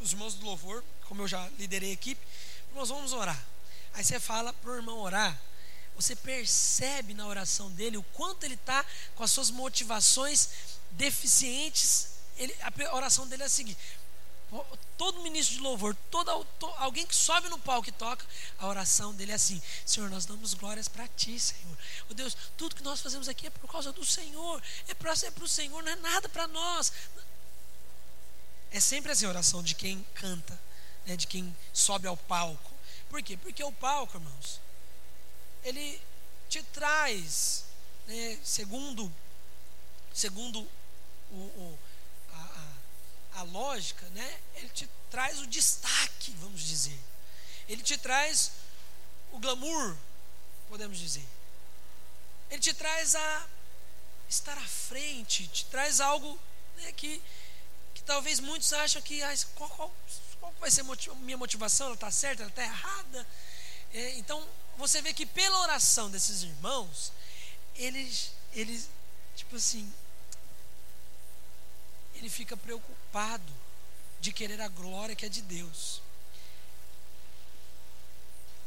os irmãos do louvor, como eu já liderei a equipe, nós vamos orar. Aí você fala para o irmão orar, você percebe na oração dele o quanto ele está com as suas motivações deficientes. Ele, a oração dele é a seguinte: todo ministro de louvor, todo, todo, alguém que sobe no palco e toca, a oração dele é assim: Senhor, nós damos glórias para Ti, Senhor. Oh Deus, tudo que nós fazemos aqui é por causa do Senhor, é para é o Senhor, não é nada para nós. É sempre assim a oração de quem canta, né, de quem sobe ao palco. Por quê? Porque o palco, irmãos, ele te traz, né, segundo, segundo o, o a, a, a lógica, né, ele te traz o destaque, vamos dizer. Ele te traz o glamour, podemos dizer. Ele te traz a estar à frente, te traz algo né, que talvez muitos acham que ah, qual, qual, qual, vai ser a minha motivação? Ela está certa, ela está errada. É, então, você vê que pela oração desses irmãos, eles, eles, tipo assim, ele fica preocupado de querer a glória que é de Deus.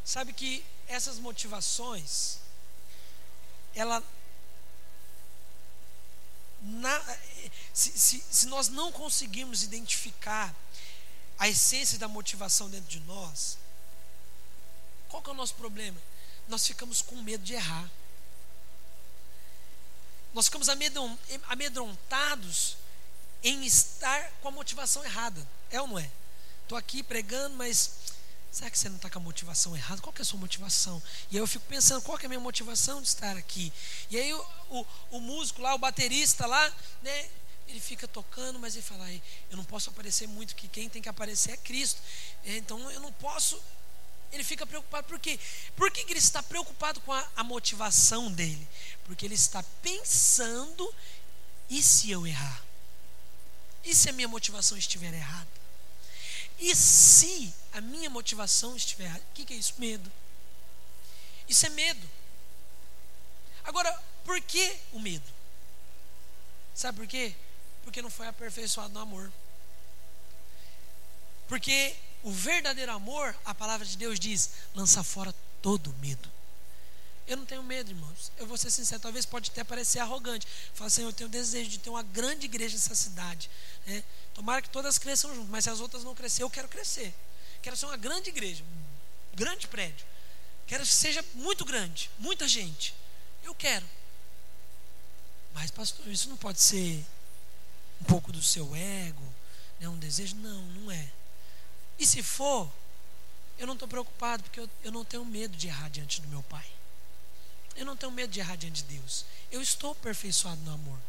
Sabe que essas motivações, ela na, se, se, se nós não conseguirmos identificar a essência da motivação dentro de nós, qual que é o nosso problema? Nós ficamos com medo de errar. Nós ficamos amedrontados em estar com a motivação errada. É ou não é? Estou aqui pregando, mas será que você não está com a motivação errada? Qual que é a sua motivação? E aí eu fico pensando, qual que é a minha motivação de estar aqui? E aí o, o, o músico lá, o baterista lá, né? Ele fica tocando, mas ele fala, eu não posso aparecer muito, que quem tem que aparecer é Cristo. É, então eu não posso. Ele fica preocupado, por quê? Por que, ele está preocupado com a, a motivação dele? Porque ele está pensando, e se eu errar? E se a minha motivação estiver errada? E se a minha motivação estiver? O que é isso? Medo. Isso é medo. Agora, por que o medo? Sabe por quê? Porque não foi aperfeiçoado no amor. Porque o verdadeiro amor, a palavra de Deus diz, lança fora todo medo. Eu não tenho medo, irmãos. Eu vou ser sincero, talvez pode até parecer arrogante. Fala assim, eu tenho desejo de ter uma grande igreja nessa cidade. Né? Tomara que todas cresçam junto, mas se as outras não crescer, eu quero crescer. Quero ser uma grande igreja, um grande prédio. Quero que seja muito grande, muita gente. Eu quero. Mas, pastor, isso não pode ser um pouco do seu ego, né? um desejo? Não, não é. E se for, eu não estou preocupado, porque eu, eu não tenho medo de errar diante do meu pai. Eu não tenho medo de errar diante de Deus. Eu estou aperfeiçoado no amor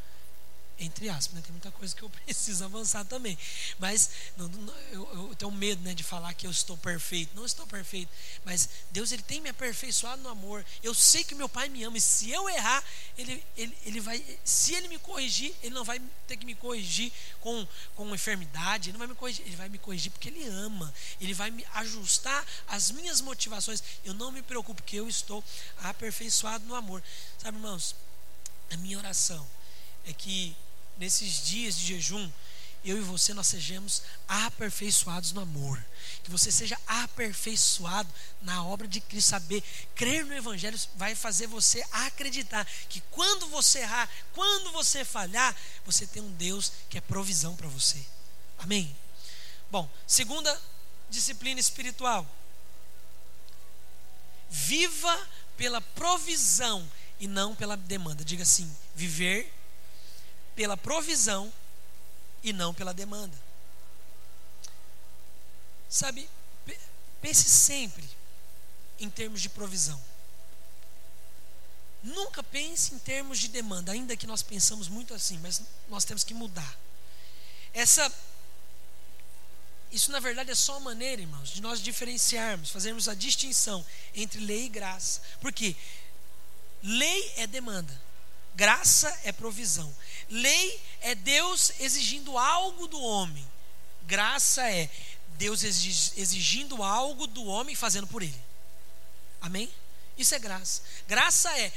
entre aspas, né? tem muita coisa que eu preciso avançar também. Mas não, não, eu, eu, tenho medo né, de falar que eu estou perfeito. Não estou perfeito. Mas Deus ele tem me aperfeiçoado no amor. Eu sei que meu Pai me ama. E se eu errar, ele, ele, ele vai. Se ele me corrigir, ele não vai ter que me corrigir com, com enfermidade. Ele não vai me corrigir. Ele vai me corrigir porque ele ama. Ele vai me ajustar as minhas motivações. Eu não me preocupo, porque eu estou aperfeiçoado no amor. Sabe, irmãos? A minha oração é que nesses dias de jejum, eu e você nós sejamos aperfeiçoados no amor. Que você seja aperfeiçoado na obra de Cristo. Saber, crer no Evangelho vai fazer você acreditar que quando você errar, quando você falhar, você tem um Deus que é provisão para você. Amém? Bom, segunda disciplina espiritual. Viva pela provisão e não pela demanda. Diga assim: viver pela provisão e não pela demanda. Sabe, pense sempre em termos de provisão. Nunca pense em termos de demanda, ainda que nós pensamos muito assim, mas nós temos que mudar. Essa isso na verdade é só uma maneira, irmãos, de nós diferenciarmos, fazermos a distinção entre lei e graça. Porque lei é demanda, graça é provisão. Lei é Deus exigindo algo do homem. Graça é Deus exigindo algo do homem fazendo por ele. Amém? Isso é graça. Graça é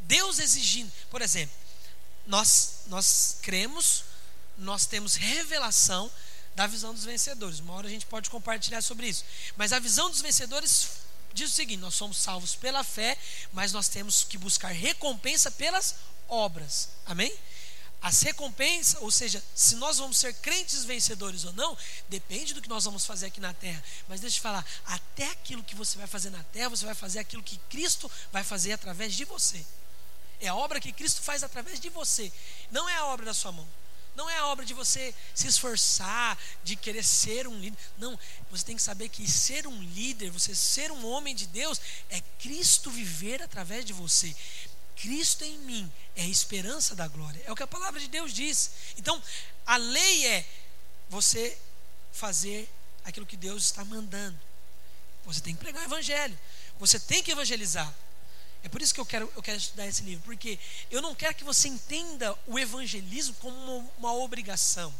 Deus exigindo. Por exemplo, nós, nós cremos, nós temos revelação da visão dos vencedores. Uma hora a gente pode compartilhar sobre isso. Mas a visão dos vencedores diz o seguinte: nós somos salvos pela fé, mas nós temos que buscar recompensa pelas obras. Amém? As recompensas, ou seja, se nós vamos ser crentes vencedores ou não, depende do que nós vamos fazer aqui na terra. Mas deixa eu te falar, até aquilo que você vai fazer na terra, você vai fazer aquilo que Cristo vai fazer através de você. É a obra que Cristo faz através de você, não é a obra da sua mão. Não é a obra de você se esforçar, de querer ser um líder. Não, você tem que saber que ser um líder, você ser um homem de Deus, é Cristo viver através de você. Cristo em mim é a esperança da glória. É o que a palavra de Deus diz. Então, a lei é você fazer aquilo que Deus está mandando. Você tem que pregar o evangelho. Você tem que evangelizar. É por isso que eu quero, eu quero estudar esse livro, porque eu não quero que você entenda o evangelismo como uma, uma obrigação.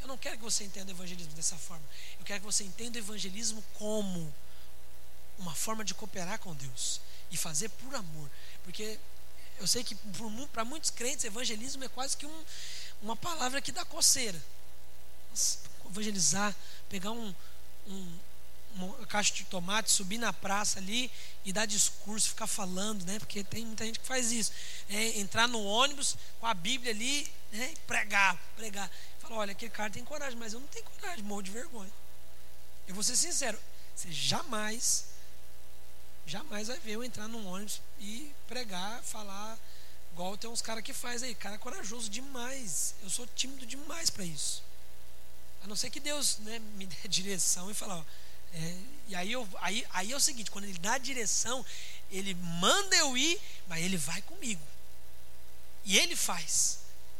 Eu não quero que você entenda o evangelismo dessa forma. Eu quero que você entenda o evangelismo como uma forma de cooperar com Deus e fazer por amor. Porque eu sei que para muitos crentes, evangelismo é quase que um, uma palavra que dá coceira. Evangelizar, pegar um, um, uma caixa de tomate, subir na praça ali e dar discurso, ficar falando, né? Porque tem muita gente que faz isso. É, entrar no ônibus com a Bíblia ali né? e pregar, pregar. Fala, olha, aquele cara tem coragem, mas eu não tenho coragem, morro de vergonha. Eu vou ser sincero, você jamais, jamais vai ver eu entrar num ônibus e pregar, falar, igual tem uns caras que faz aí. Cara corajoso demais. Eu sou tímido demais para isso. A não ser que Deus né, me dê direção e falar, ó, é, e aí, eu, aí, aí é o seguinte, quando ele dá direção, ele manda eu ir, mas ele vai comigo. E ele faz.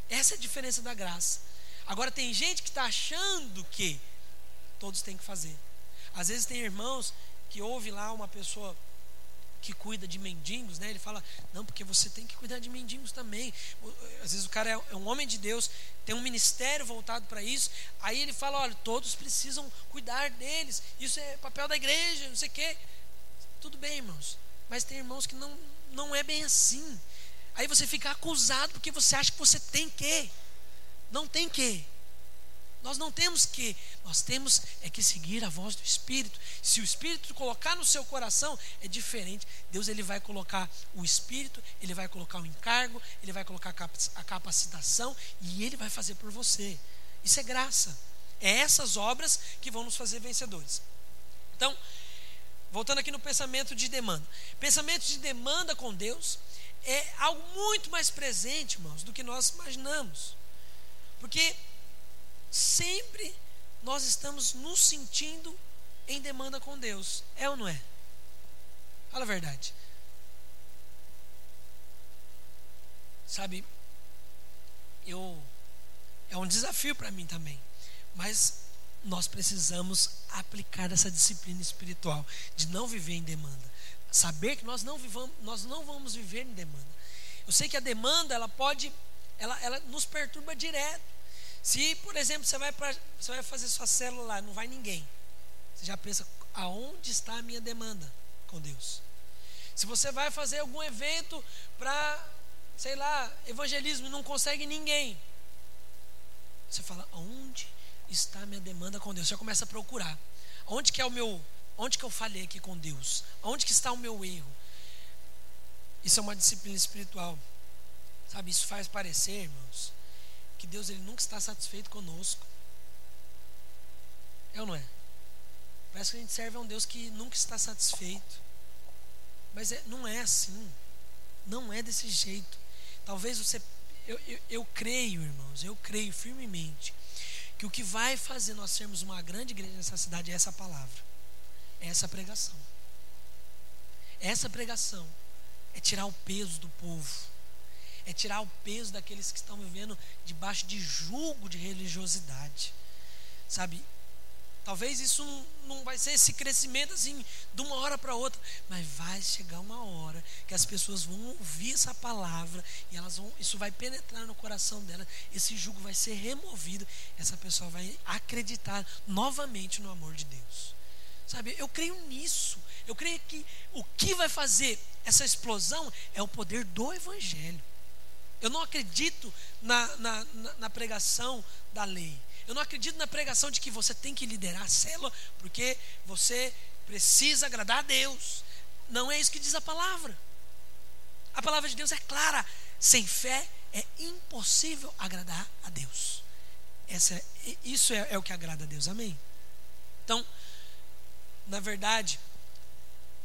Essa é a diferença da graça. Agora tem gente que está achando que todos têm que fazer. Às vezes tem irmãos que ouve lá uma pessoa que cuida de mendigos, né? Ele fala, não, porque você tem que cuidar de mendigos também. Às vezes o cara é, é um homem de Deus, tem um ministério voltado para isso. Aí ele fala, olha, todos precisam cuidar deles. Isso é papel da igreja, não sei o quê. Tudo bem, irmãos. Mas tem irmãos que não, não é bem assim. Aí você fica acusado porque você acha que você tem que. Não tem que. Nós não temos que, nós temos é que seguir a voz do Espírito. Se o Espírito colocar no seu coração, é diferente. Deus ele vai colocar o Espírito, ele vai colocar o encargo, ele vai colocar a capacitação e ele vai fazer por você. Isso é graça. É essas obras que vão nos fazer vencedores. Então, voltando aqui no pensamento de demanda. Pensamento de demanda com Deus é algo muito mais presente, irmãos, do que nós imaginamos. Porque sempre nós estamos nos sentindo em demanda com Deus. É ou não é? Fala a verdade. Sabe, eu é um desafio para mim também, mas nós precisamos aplicar essa disciplina espiritual de não viver em demanda, saber que nós não vivamos, nós não vamos viver em demanda. Eu sei que a demanda ela pode, ela, ela nos perturba direto. Se, por exemplo, você vai, pra, você vai fazer sua célula lá, não vai ninguém. Você já pensa, aonde está a minha demanda com Deus? Se você vai fazer algum evento para, sei lá, evangelismo e não consegue ninguém, você fala, aonde está a minha demanda com Deus? Você começa a procurar. Onde que é o meu, onde que eu falhei aqui com Deus? Onde que está o meu erro? Isso é uma disciplina espiritual. Sabe, isso faz parecer, irmãos, que Deus ele nunca está satisfeito conosco. É ou não é? Parece que a gente serve a um Deus que nunca está satisfeito. Mas é, não é assim. Não é desse jeito. Talvez você. Eu, eu, eu creio, irmãos, eu creio firmemente que o que vai fazer nós sermos uma grande igreja nessa cidade é essa palavra, é essa pregação. Essa pregação é tirar o peso do povo é tirar o peso daqueles que estão vivendo debaixo de julgo de religiosidade. Sabe? Talvez isso não, vai ser esse crescimento assim de uma hora para outra, mas vai chegar uma hora que as pessoas vão ouvir essa palavra e elas vão, isso vai penetrar no coração dela, esse jugo vai ser removido, essa pessoa vai acreditar novamente no amor de Deus. Sabe? Eu creio nisso. Eu creio que o que vai fazer essa explosão é o poder do evangelho. Eu não acredito na, na, na, pregação da lei. Eu não acredito na pregação de que você tem que liderar a célula porque você precisa agradar a Deus. Não é isso que diz a palavra. A palavra de Deus é clara. Sem fé é impossível agradar a Deus. Essa é, isso é, é o que agrada a Deus. Amém? Então, na verdade,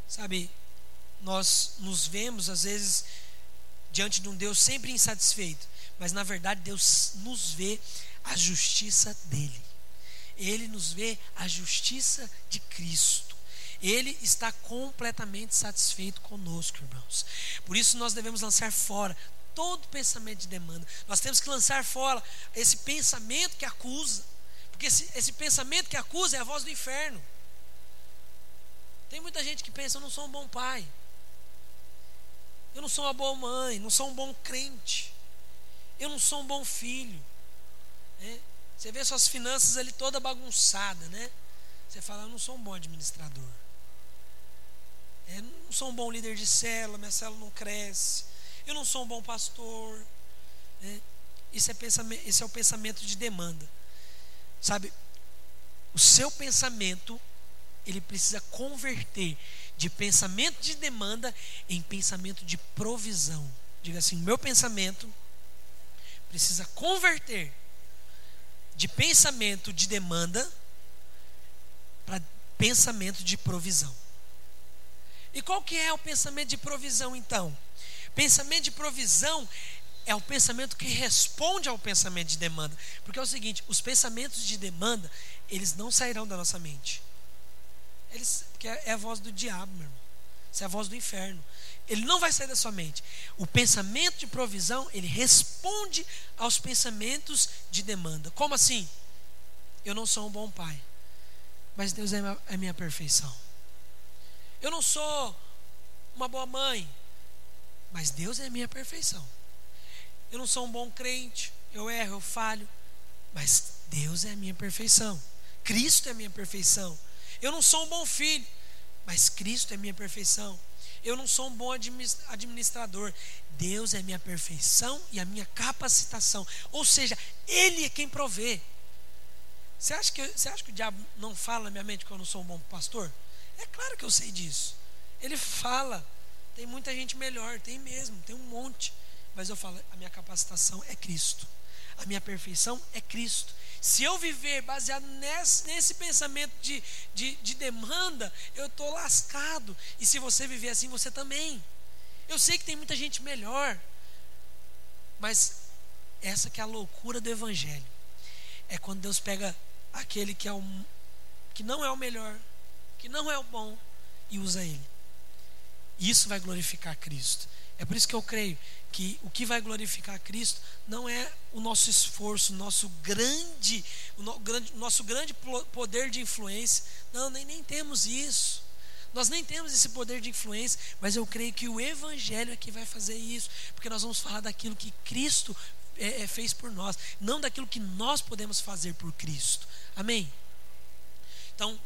sabe, nós nos vemos às vezes diante de um Deus sempre insatisfeito, mas na verdade Deus nos vê a justiça dele. Ele nos vê a justiça de Cristo. Ele está completamente satisfeito conosco, irmãos. Por isso nós devemos lançar fora todo pensamento de demanda. Nós temos que lançar fora esse pensamento que acusa. Porque esse, esse pensamento que acusa é a voz do inferno. Tem muita gente que pensa, eu não sou um bom pai. Eu não sou uma boa mãe, não sou um bom crente. Eu não sou um bom filho. Né? Você vê suas finanças ali toda bagunçada, né? Você fala, eu não sou um bom administrador. É, não sou um bom líder de célula, minha célula não cresce. Eu não sou um bom pastor. Né? Isso é pensamento, esse é o pensamento de demanda. Sabe? O seu pensamento ele precisa converter de pensamento de demanda em pensamento de provisão. Diga assim: meu pensamento precisa converter de pensamento de demanda para pensamento de provisão. E qual que é o pensamento de provisão então? Pensamento de provisão é o pensamento que responde ao pensamento de demanda. Porque é o seguinte, os pensamentos de demanda, eles não sairão da nossa mente. Eles, porque é, é a voz do diabo, meu irmão. Isso é a voz do inferno. Ele não vai sair da sua mente. O pensamento de provisão, ele responde aos pensamentos de demanda. Como assim? Eu não sou um bom pai, mas Deus é a minha perfeição. Eu não sou uma boa mãe, mas Deus é a minha perfeição. Eu não sou um bom crente, eu erro, eu falho, mas Deus é a minha perfeição. Cristo é a minha perfeição. Eu não sou um bom filho, mas Cristo é minha perfeição. Eu não sou um bom administrador. Deus é minha perfeição e a minha capacitação. Ou seja, Ele é quem provê. Você acha que, você acha que o diabo não fala na minha mente que eu não sou um bom pastor? É claro que eu sei disso. Ele fala. Tem muita gente melhor, tem mesmo, tem um monte. Mas eu falo, a minha capacitação é Cristo. A minha perfeição é Cristo. Se eu viver baseado nesse, nesse pensamento de, de, de demanda, eu estou lascado. E se você viver assim, você também. Eu sei que tem muita gente melhor. Mas essa que é a loucura do Evangelho. É quando Deus pega aquele que é o, que não é o melhor, que não é o bom, e usa ele. Isso vai glorificar Cristo. É por isso que eu creio que o que vai glorificar Cristo não é o nosso esforço, o nosso grande, o, no, grande, nosso grande poder de influência. Não, nem, nem temos isso. Nós nem temos esse poder de influência, mas eu creio que o Evangelho é que vai fazer isso, porque nós vamos falar daquilo que Cristo é, é, fez por nós, não daquilo que nós podemos fazer por Cristo. Amém? Então,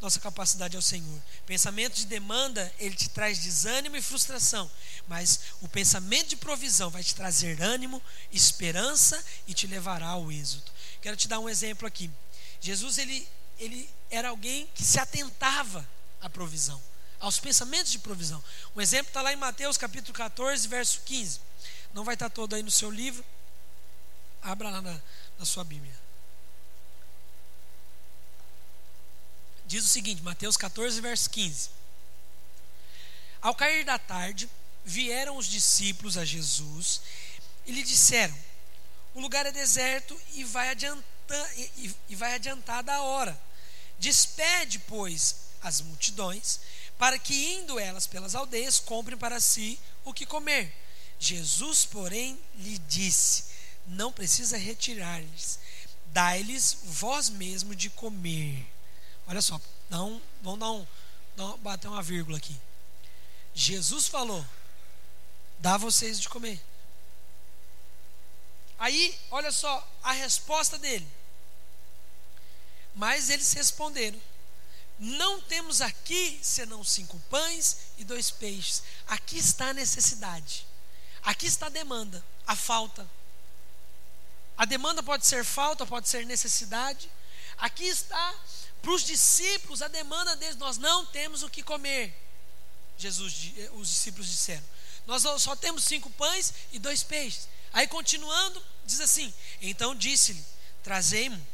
nossa capacidade ao Senhor. Pensamento de demanda, ele te traz desânimo e frustração, mas o pensamento de provisão vai te trazer ânimo, esperança e te levará ao êxito. Quero te dar um exemplo aqui. Jesus ele ele era alguém que se atentava à provisão, aos pensamentos de provisão. Um exemplo está lá em Mateus capítulo 14, verso 15. Não vai estar todo aí no seu livro. Abra lá na, na sua Bíblia. Diz o seguinte, Mateus 14, verso 15. Ao cair da tarde, vieram os discípulos a Jesus e lhe disseram: O lugar é deserto e vai, adianta, e, e vai adiantada a hora. Despede, pois, as multidões, para que, indo elas pelas aldeias, comprem para si o que comer. Jesus, porém, lhe disse: Não precisa retirar-lhes, dai-lhes vós mesmo de comer. Olha só, dá um, vamos dar um, dar bater uma vírgula aqui. Jesus falou: dá vocês de comer. Aí, olha só a resposta dele. Mas eles responderam: Não temos aqui senão cinco pães e dois peixes. Aqui está a necessidade. Aqui está a demanda, a falta. A demanda pode ser falta, pode ser necessidade. Aqui está para os discípulos, a demanda deles, nós não temos o que comer. Jesus, eh, os discípulos disseram. Nós só temos cinco pães e dois peixes. Aí continuando, diz assim: Então disse-lhe: Trazei-mo.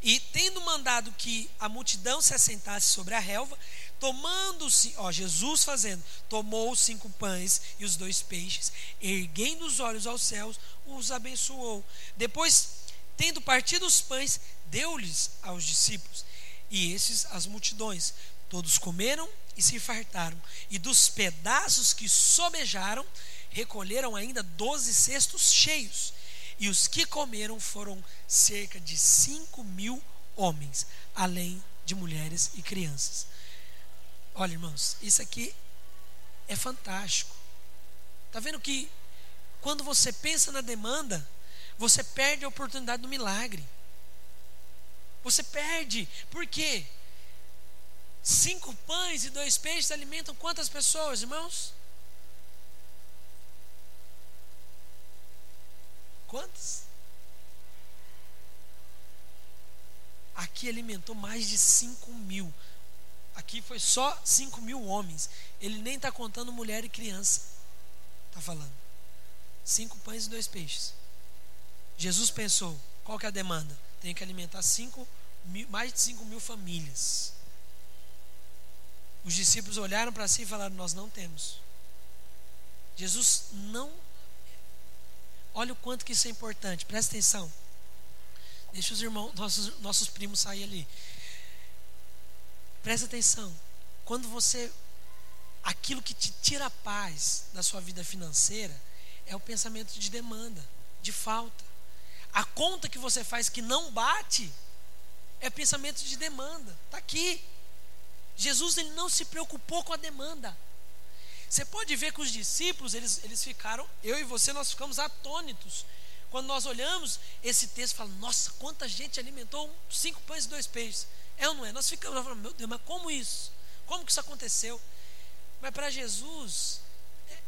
E tendo mandado que a multidão se assentasse sobre a relva, tomando-se, ó, Jesus fazendo, tomou os cinco pães e os dois peixes, erguendo os olhos aos céus, os abençoou. Depois, tendo partido os pães, deu-lhes aos discípulos e esses as multidões. Todos comeram e se fartaram, e dos pedaços que sobejaram, recolheram ainda doze cestos cheios. E os que comeram foram cerca de cinco mil homens, além de mulheres e crianças. Olha, irmãos, isso aqui é fantástico. Está vendo que quando você pensa na demanda, você perde a oportunidade do milagre. Você perde. Por quê? Cinco pães e dois peixes alimentam quantas pessoas, irmãos? Quantas? Aqui alimentou mais de cinco mil. Aqui foi só cinco mil homens. Ele nem está contando mulher e criança. Está falando. Cinco pães e dois peixes. Jesus pensou: qual que é a demanda? Tem que alimentar cinco mais de 5 mil famílias. Os discípulos olharam para si e falaram: Nós não temos. Jesus não. Olha o quanto que isso é importante, presta atenção. Deixa os irmãos, nossos, nossos primos sair ali. Presta atenção. Quando você. Aquilo que te tira a paz da sua vida financeira é o pensamento de demanda, de falta. A conta que você faz que não bate é pensamento de demanda. Está aqui. Jesus ele não se preocupou com a demanda. Você pode ver que os discípulos, eles, eles ficaram, eu e você, nós ficamos atônitos. Quando nós olhamos esse texto, fala, nossa, quanta gente alimentou cinco pães e dois peixes. É ou não é? Nós ficamos falando, meu Deus, mas como isso? Como que isso aconteceu? Mas para Jesus, é,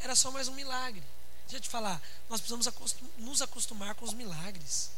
era só mais um milagre. Deixa eu te falar, nós precisamos nos acostumar com os milagres.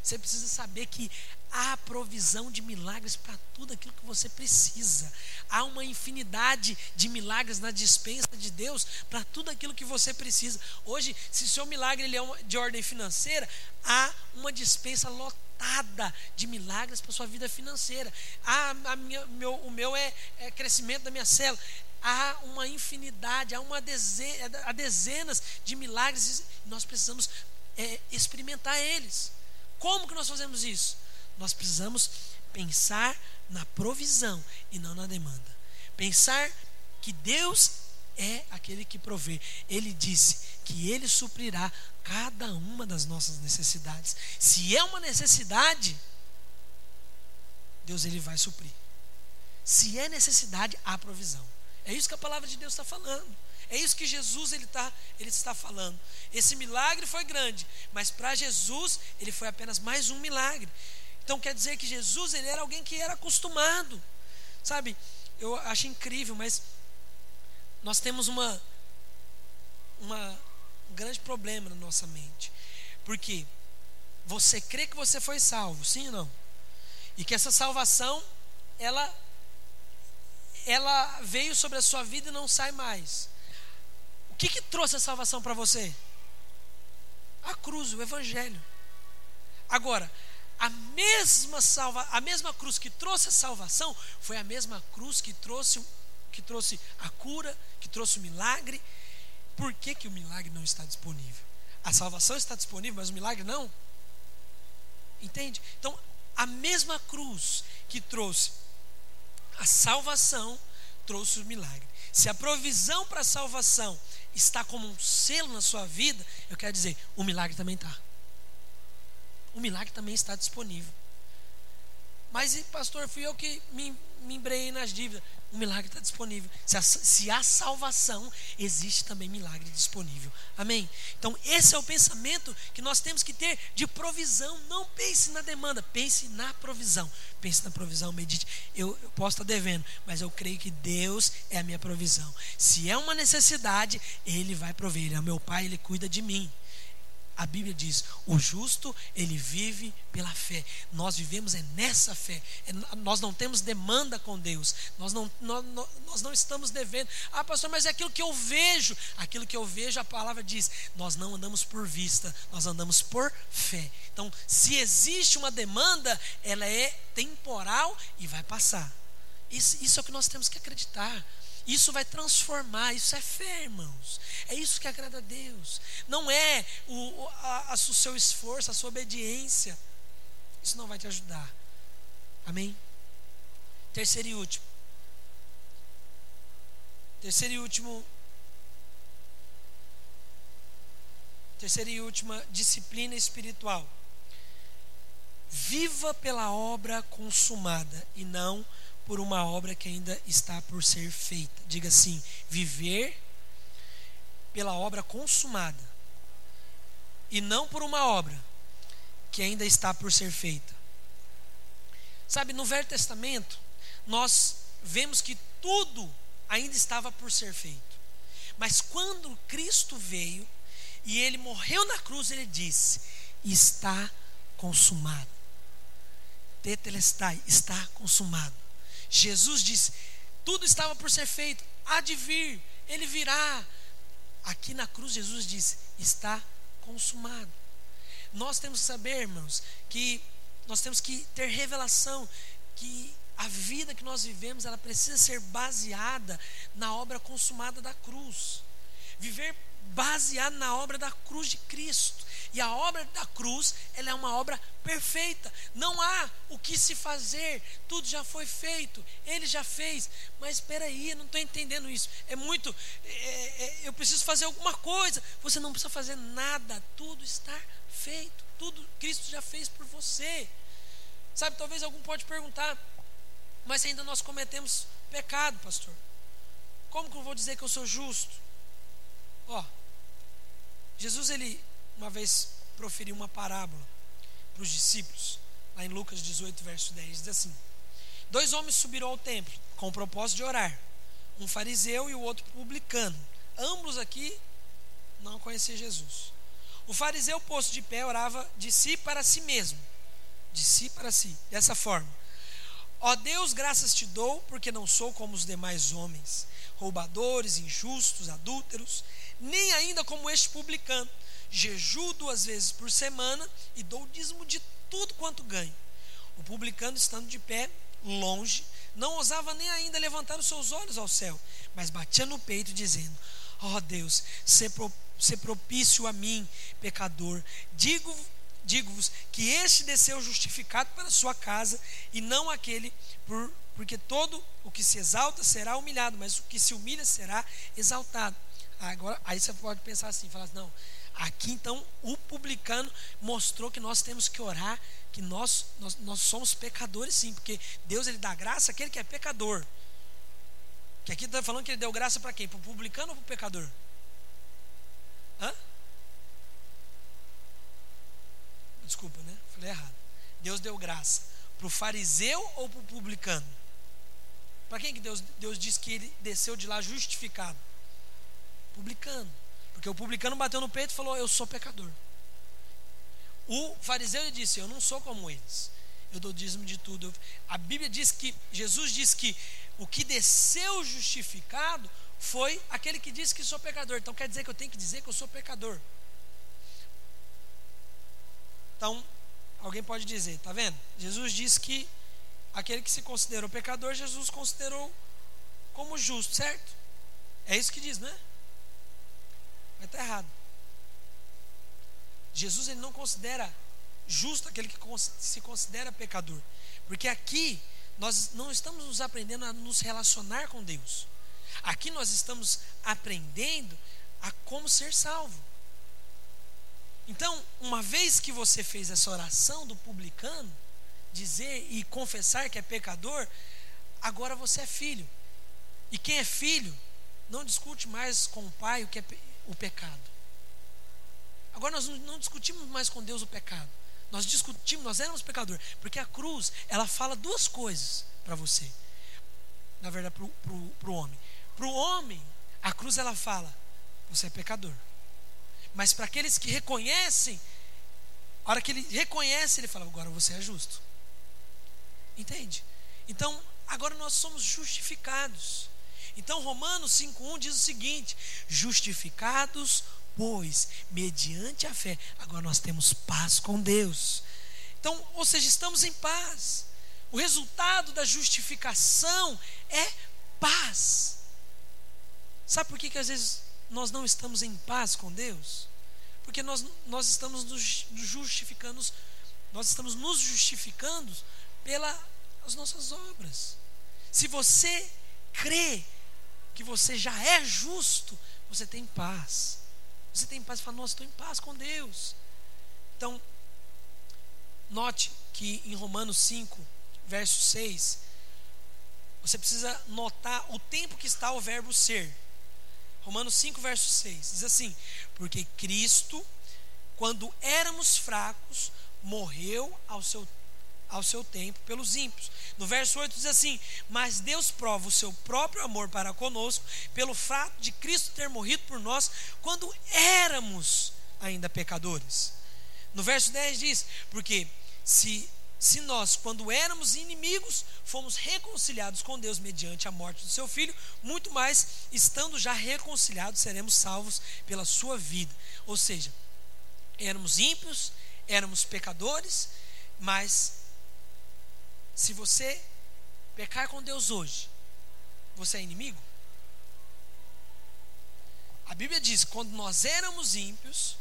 Você precisa saber que há provisão de milagres para tudo aquilo que você precisa. Há uma infinidade de milagres na dispensa de Deus para tudo aquilo que você precisa. Hoje, se o seu milagre ele é de ordem financeira, há uma dispensa lotada de milagres para sua vida financeira. Há a minha, meu, o meu é, é crescimento da minha célula há uma infinidade, há, uma dezena, há dezenas de milagres e nós precisamos é, experimentar eles. Como que nós fazemos isso? Nós precisamos pensar na provisão e não na demanda. Pensar que Deus é aquele que provê. Ele disse que ele suprirá cada uma das nossas necessidades. Se é uma necessidade, Deus ele vai suprir. Se é necessidade, há provisão. É isso que a palavra de Deus está falando. É isso que Jesus ele, tá, ele está falando. Esse milagre foi grande, mas para Jesus ele foi apenas mais um milagre. Então quer dizer que Jesus ele era alguém que era acostumado, sabe? Eu acho incrível, mas nós temos uma, uma um grande problema na nossa mente, porque você crê que você foi salvo, sim ou não? E que essa salvação ela ela veio sobre a sua vida e não sai mais. O que, que trouxe a salvação para você? A cruz, o Evangelho. Agora, a mesma salva, a mesma cruz que trouxe a salvação foi a mesma cruz que trouxe que trouxe a cura, que trouxe o milagre. Por que, que o milagre não está disponível? A salvação está disponível, mas o milagre não. Entende? Então, a mesma cruz que trouxe a salvação trouxe o milagre. Se a provisão para a salvação está como um selo na sua vida, eu quero dizer, o milagre também está. O milagre também está disponível. Mas, pastor, fui eu que me, me embreiei nas dívidas. O milagre está disponível. Se, se há salvação, existe também milagre disponível. Amém? Então, esse é o pensamento que nós temos que ter de provisão. Não pense na demanda, pense na provisão. Pense na provisão, medite. Eu, eu posso estar devendo, mas eu creio que Deus é a minha provisão. Se é uma necessidade, Ele vai prover. Ele é meu Pai, Ele cuida de mim. A Bíblia diz: o justo, ele vive pela fé. Nós vivemos é nessa fé. É, nós não temos demanda com Deus. Nós não, nós, nós não estamos devendo. Ah, pastor, mas é aquilo que eu vejo. Aquilo que eu vejo, a palavra diz: nós não andamos por vista, nós andamos por fé. Então, se existe uma demanda, ela é temporal e vai passar. Isso, isso é o que nós temos que acreditar. Isso vai transformar, isso é fé, irmãos. É isso que agrada a Deus. Não é o, a, a, o seu esforço, a sua obediência. Isso não vai te ajudar. Amém? Terceiro e último. Terceiro e último. Terceira e última disciplina espiritual. Viva pela obra consumada e não por uma obra que ainda está por ser feita. Diga assim: viver pela obra consumada e não por uma obra que ainda está por ser feita. Sabe, no Velho Testamento, nós vemos que tudo ainda estava por ser feito. Mas quando Cristo veio e ele morreu na cruz, ele disse: Está consumado. Tetelestai, está consumado. Jesus disse: tudo estava por ser feito, há de vir, ele virá. Aqui na cruz, Jesus disse: está consumado. Nós temos que saber, irmãos, que nós temos que ter revelação que a vida que nós vivemos, ela precisa ser baseada na obra consumada da cruz. Viver baseado na obra da cruz de Cristo. E a obra da cruz, ela é uma obra perfeita. Não há o que se fazer. Tudo já foi feito. Ele já fez. Mas espera aí, não estou entendendo isso. É muito. É, é, eu preciso fazer alguma coisa. Você não precisa fazer nada. Tudo está feito. Tudo Cristo já fez por você. Sabe, talvez algum pode perguntar, mas ainda nós cometemos pecado, pastor. Como que eu vou dizer que eu sou justo? Ó, Jesus ele uma vez proferiu uma parábola para os discípulos, lá em Lucas 18, verso 10, diz assim: Dois homens subiram ao templo com o propósito de orar, um fariseu e o outro publicano. Ambos aqui não conheciam Jesus. O fariseu, posto de pé, orava de si para si mesmo, de si para si, dessa forma: Ó Deus, graças te dou, porque não sou como os demais homens, roubadores, injustos, adúlteros, nem ainda como este publicano jejuo duas vezes por semana e dou o dízimo de tudo quanto ganho. O publicano, estando de pé, longe, não ousava nem ainda levantar os seus olhos ao céu, mas batia no peito, dizendo: Ó oh Deus, se, pro, se propício a mim, pecador. Digo digo-vos que este desceu justificado para sua casa e não aquele por porque todo o que se exalta será humilhado, mas o que se humilha será exaltado. Agora, aí você pode pensar assim, falar assim, não, Aqui então o publicano mostrou que nós temos que orar, que nós, nós, nós somos pecadores sim, porque Deus ele dá graça àquele que é pecador. Que aqui está falando que ele deu graça para quem? Para o publicano ou para o pecador? Hã? Desculpa, né? Falei errado. Deus deu graça para o fariseu ou para o publicano? Para quem que Deus, Deus disse que ele desceu de lá justificado? Publicano. Porque o publicano bateu no peito e falou: Eu sou pecador. O fariseu disse: Eu não sou como eles. Eu dou dízimo de tudo. A Bíblia diz que, Jesus diz que o que desceu justificado foi aquele que disse que sou pecador. Então quer dizer que eu tenho que dizer que eu sou pecador. Então, alguém pode dizer, tá vendo? Jesus disse que aquele que se considerou pecador, Jesus considerou como justo, certo? É isso que diz, não é? Mas está errado. Jesus ele não considera justo aquele que se considera pecador. Porque aqui nós não estamos nos aprendendo a nos relacionar com Deus. Aqui nós estamos aprendendo a como ser salvo. Então, uma vez que você fez essa oração do publicano, dizer e confessar que é pecador, agora você é filho. E quem é filho não discute mais com o pai o que é o pecado. Agora nós não discutimos mais com Deus o pecado. Nós discutimos, nós éramos pecadores. Porque a cruz, ela fala duas coisas para você. Na verdade, para o homem. Para o homem, a cruz ela fala: você é pecador. Mas para aqueles que reconhecem, a hora que ele reconhece, ele fala: agora você é justo. Entende? Então, agora nós somos justificados. Então, Romanos 5,1 diz o seguinte: justificados, pois, mediante a fé, agora nós temos paz com Deus. Então, ou seja, estamos em paz. O resultado da justificação é paz. Sabe por que, que às vezes nós não estamos em paz com Deus? Porque nós, nós estamos nos justificando, nós estamos nos justificando pelas nossas obras. Se você crê que você já é justo, você tem paz. Você tem paz e fala, nossa, estou em paz com Deus. Então, note que em Romanos 5, verso 6, você precisa notar o tempo que está o verbo ser. Romanos 5, verso 6, diz assim: Porque Cristo, quando éramos fracos, morreu ao seu ao seu tempo pelos ímpios. No verso 8 diz assim: Mas Deus prova o seu próprio amor para conosco, pelo fato de Cristo ter morrido por nós quando éramos ainda pecadores. No verso 10 diz: Porque se, se nós, quando éramos inimigos, fomos reconciliados com Deus mediante a morte do seu filho, muito mais, estando já reconciliados, seremos salvos pela sua vida. Ou seja, éramos ímpios, éramos pecadores, mas se você pecar com Deus hoje, você é inimigo? A Bíblia diz: quando nós éramos ímpios,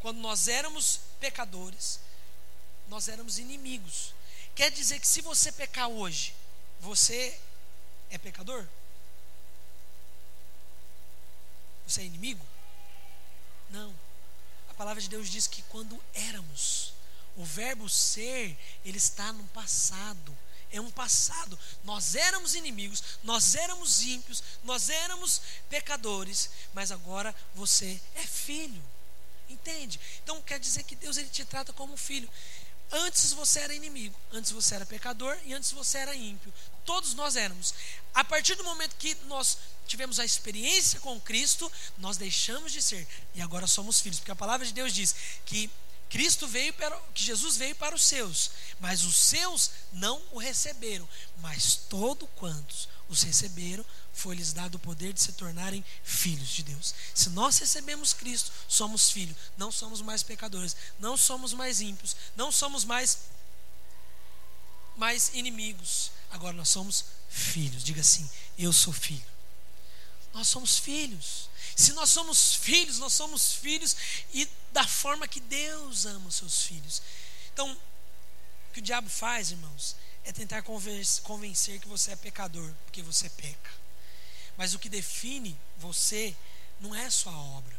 quando nós éramos pecadores, nós éramos inimigos. Quer dizer que se você pecar hoje, você é pecador? Você é inimigo? Não. A palavra de Deus diz que quando éramos, o verbo ser, ele está no passado. É um passado. Nós éramos inimigos, nós éramos ímpios, nós éramos pecadores, mas agora você é filho. Entende? Então quer dizer que Deus ele te trata como filho. Antes você era inimigo, antes você era pecador e antes você era ímpio. Todos nós éramos. A partir do momento que nós tivemos a experiência com Cristo, nós deixamos de ser e agora somos filhos, porque a palavra de Deus diz que Cristo veio para que Jesus veio para os seus, mas os seus não o receberam, mas todo quantos os receberam, foi-lhes dado o poder de se tornarem filhos de Deus. Se nós recebemos Cristo, somos filhos, não somos mais pecadores, não somos mais ímpios, não somos mais mais inimigos. Agora nós somos filhos. Diga assim: eu sou filho. Nós somos filhos. Se nós somos filhos, nós somos filhos e da forma que Deus ama os seus filhos. Então, o que o diabo faz, irmãos, é tentar convencer que você é pecador, porque você peca. Mas o que define você não é sua obra.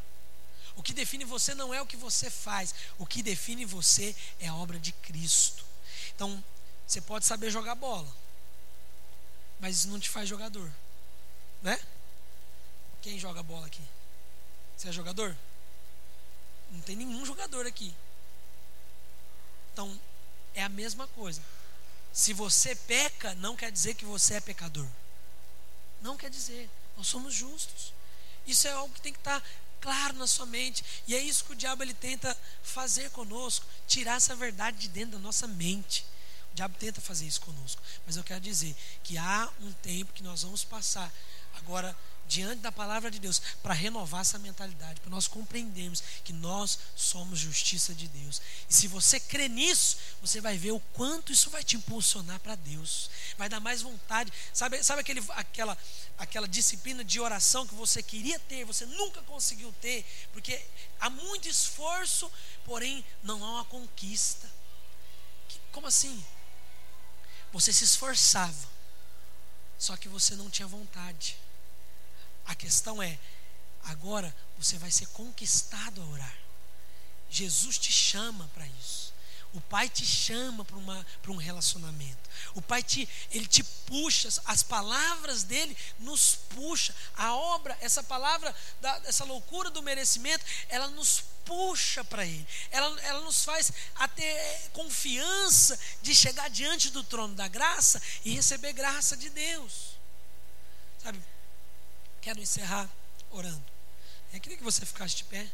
O que define você não é o que você faz. O que define você é a obra de Cristo. Então, você pode saber jogar bola, mas isso não te faz jogador, né? Quem joga bola aqui? Você é jogador? Não tem nenhum jogador aqui. Então, é a mesma coisa. Se você peca, não quer dizer que você é pecador. Não quer dizer. Nós somos justos. Isso é algo que tem que estar claro na sua mente. E é isso que o diabo ele tenta fazer conosco, tirar essa verdade de dentro da nossa mente. O diabo tenta fazer isso conosco. Mas eu quero dizer que há um tempo que nós vamos passar agora diante da palavra de Deus para renovar essa mentalidade, para nós compreendermos que nós somos justiça de Deus. E se você crê nisso, você vai ver o quanto isso vai te impulsionar para Deus. Vai dar mais vontade. Sabe, sabe aquele, aquela, aquela disciplina de oração que você queria ter, você nunca conseguiu ter, porque há muito esforço, porém não há uma conquista. Que, como assim? Você se esforçava, só que você não tinha vontade. A questão é, agora você vai ser conquistado a orar. Jesus te chama para isso. O Pai te chama para um relacionamento. O Pai te, ele te puxa, as palavras dele nos puxa. A obra, essa palavra, da, essa loucura do merecimento, ela nos puxa para Ele. Ela, ela nos faz ter confiança de chegar diante do trono da graça e receber graça de Deus. Sabe, Quero encerrar orando. Eu queria que você ficasse de pé.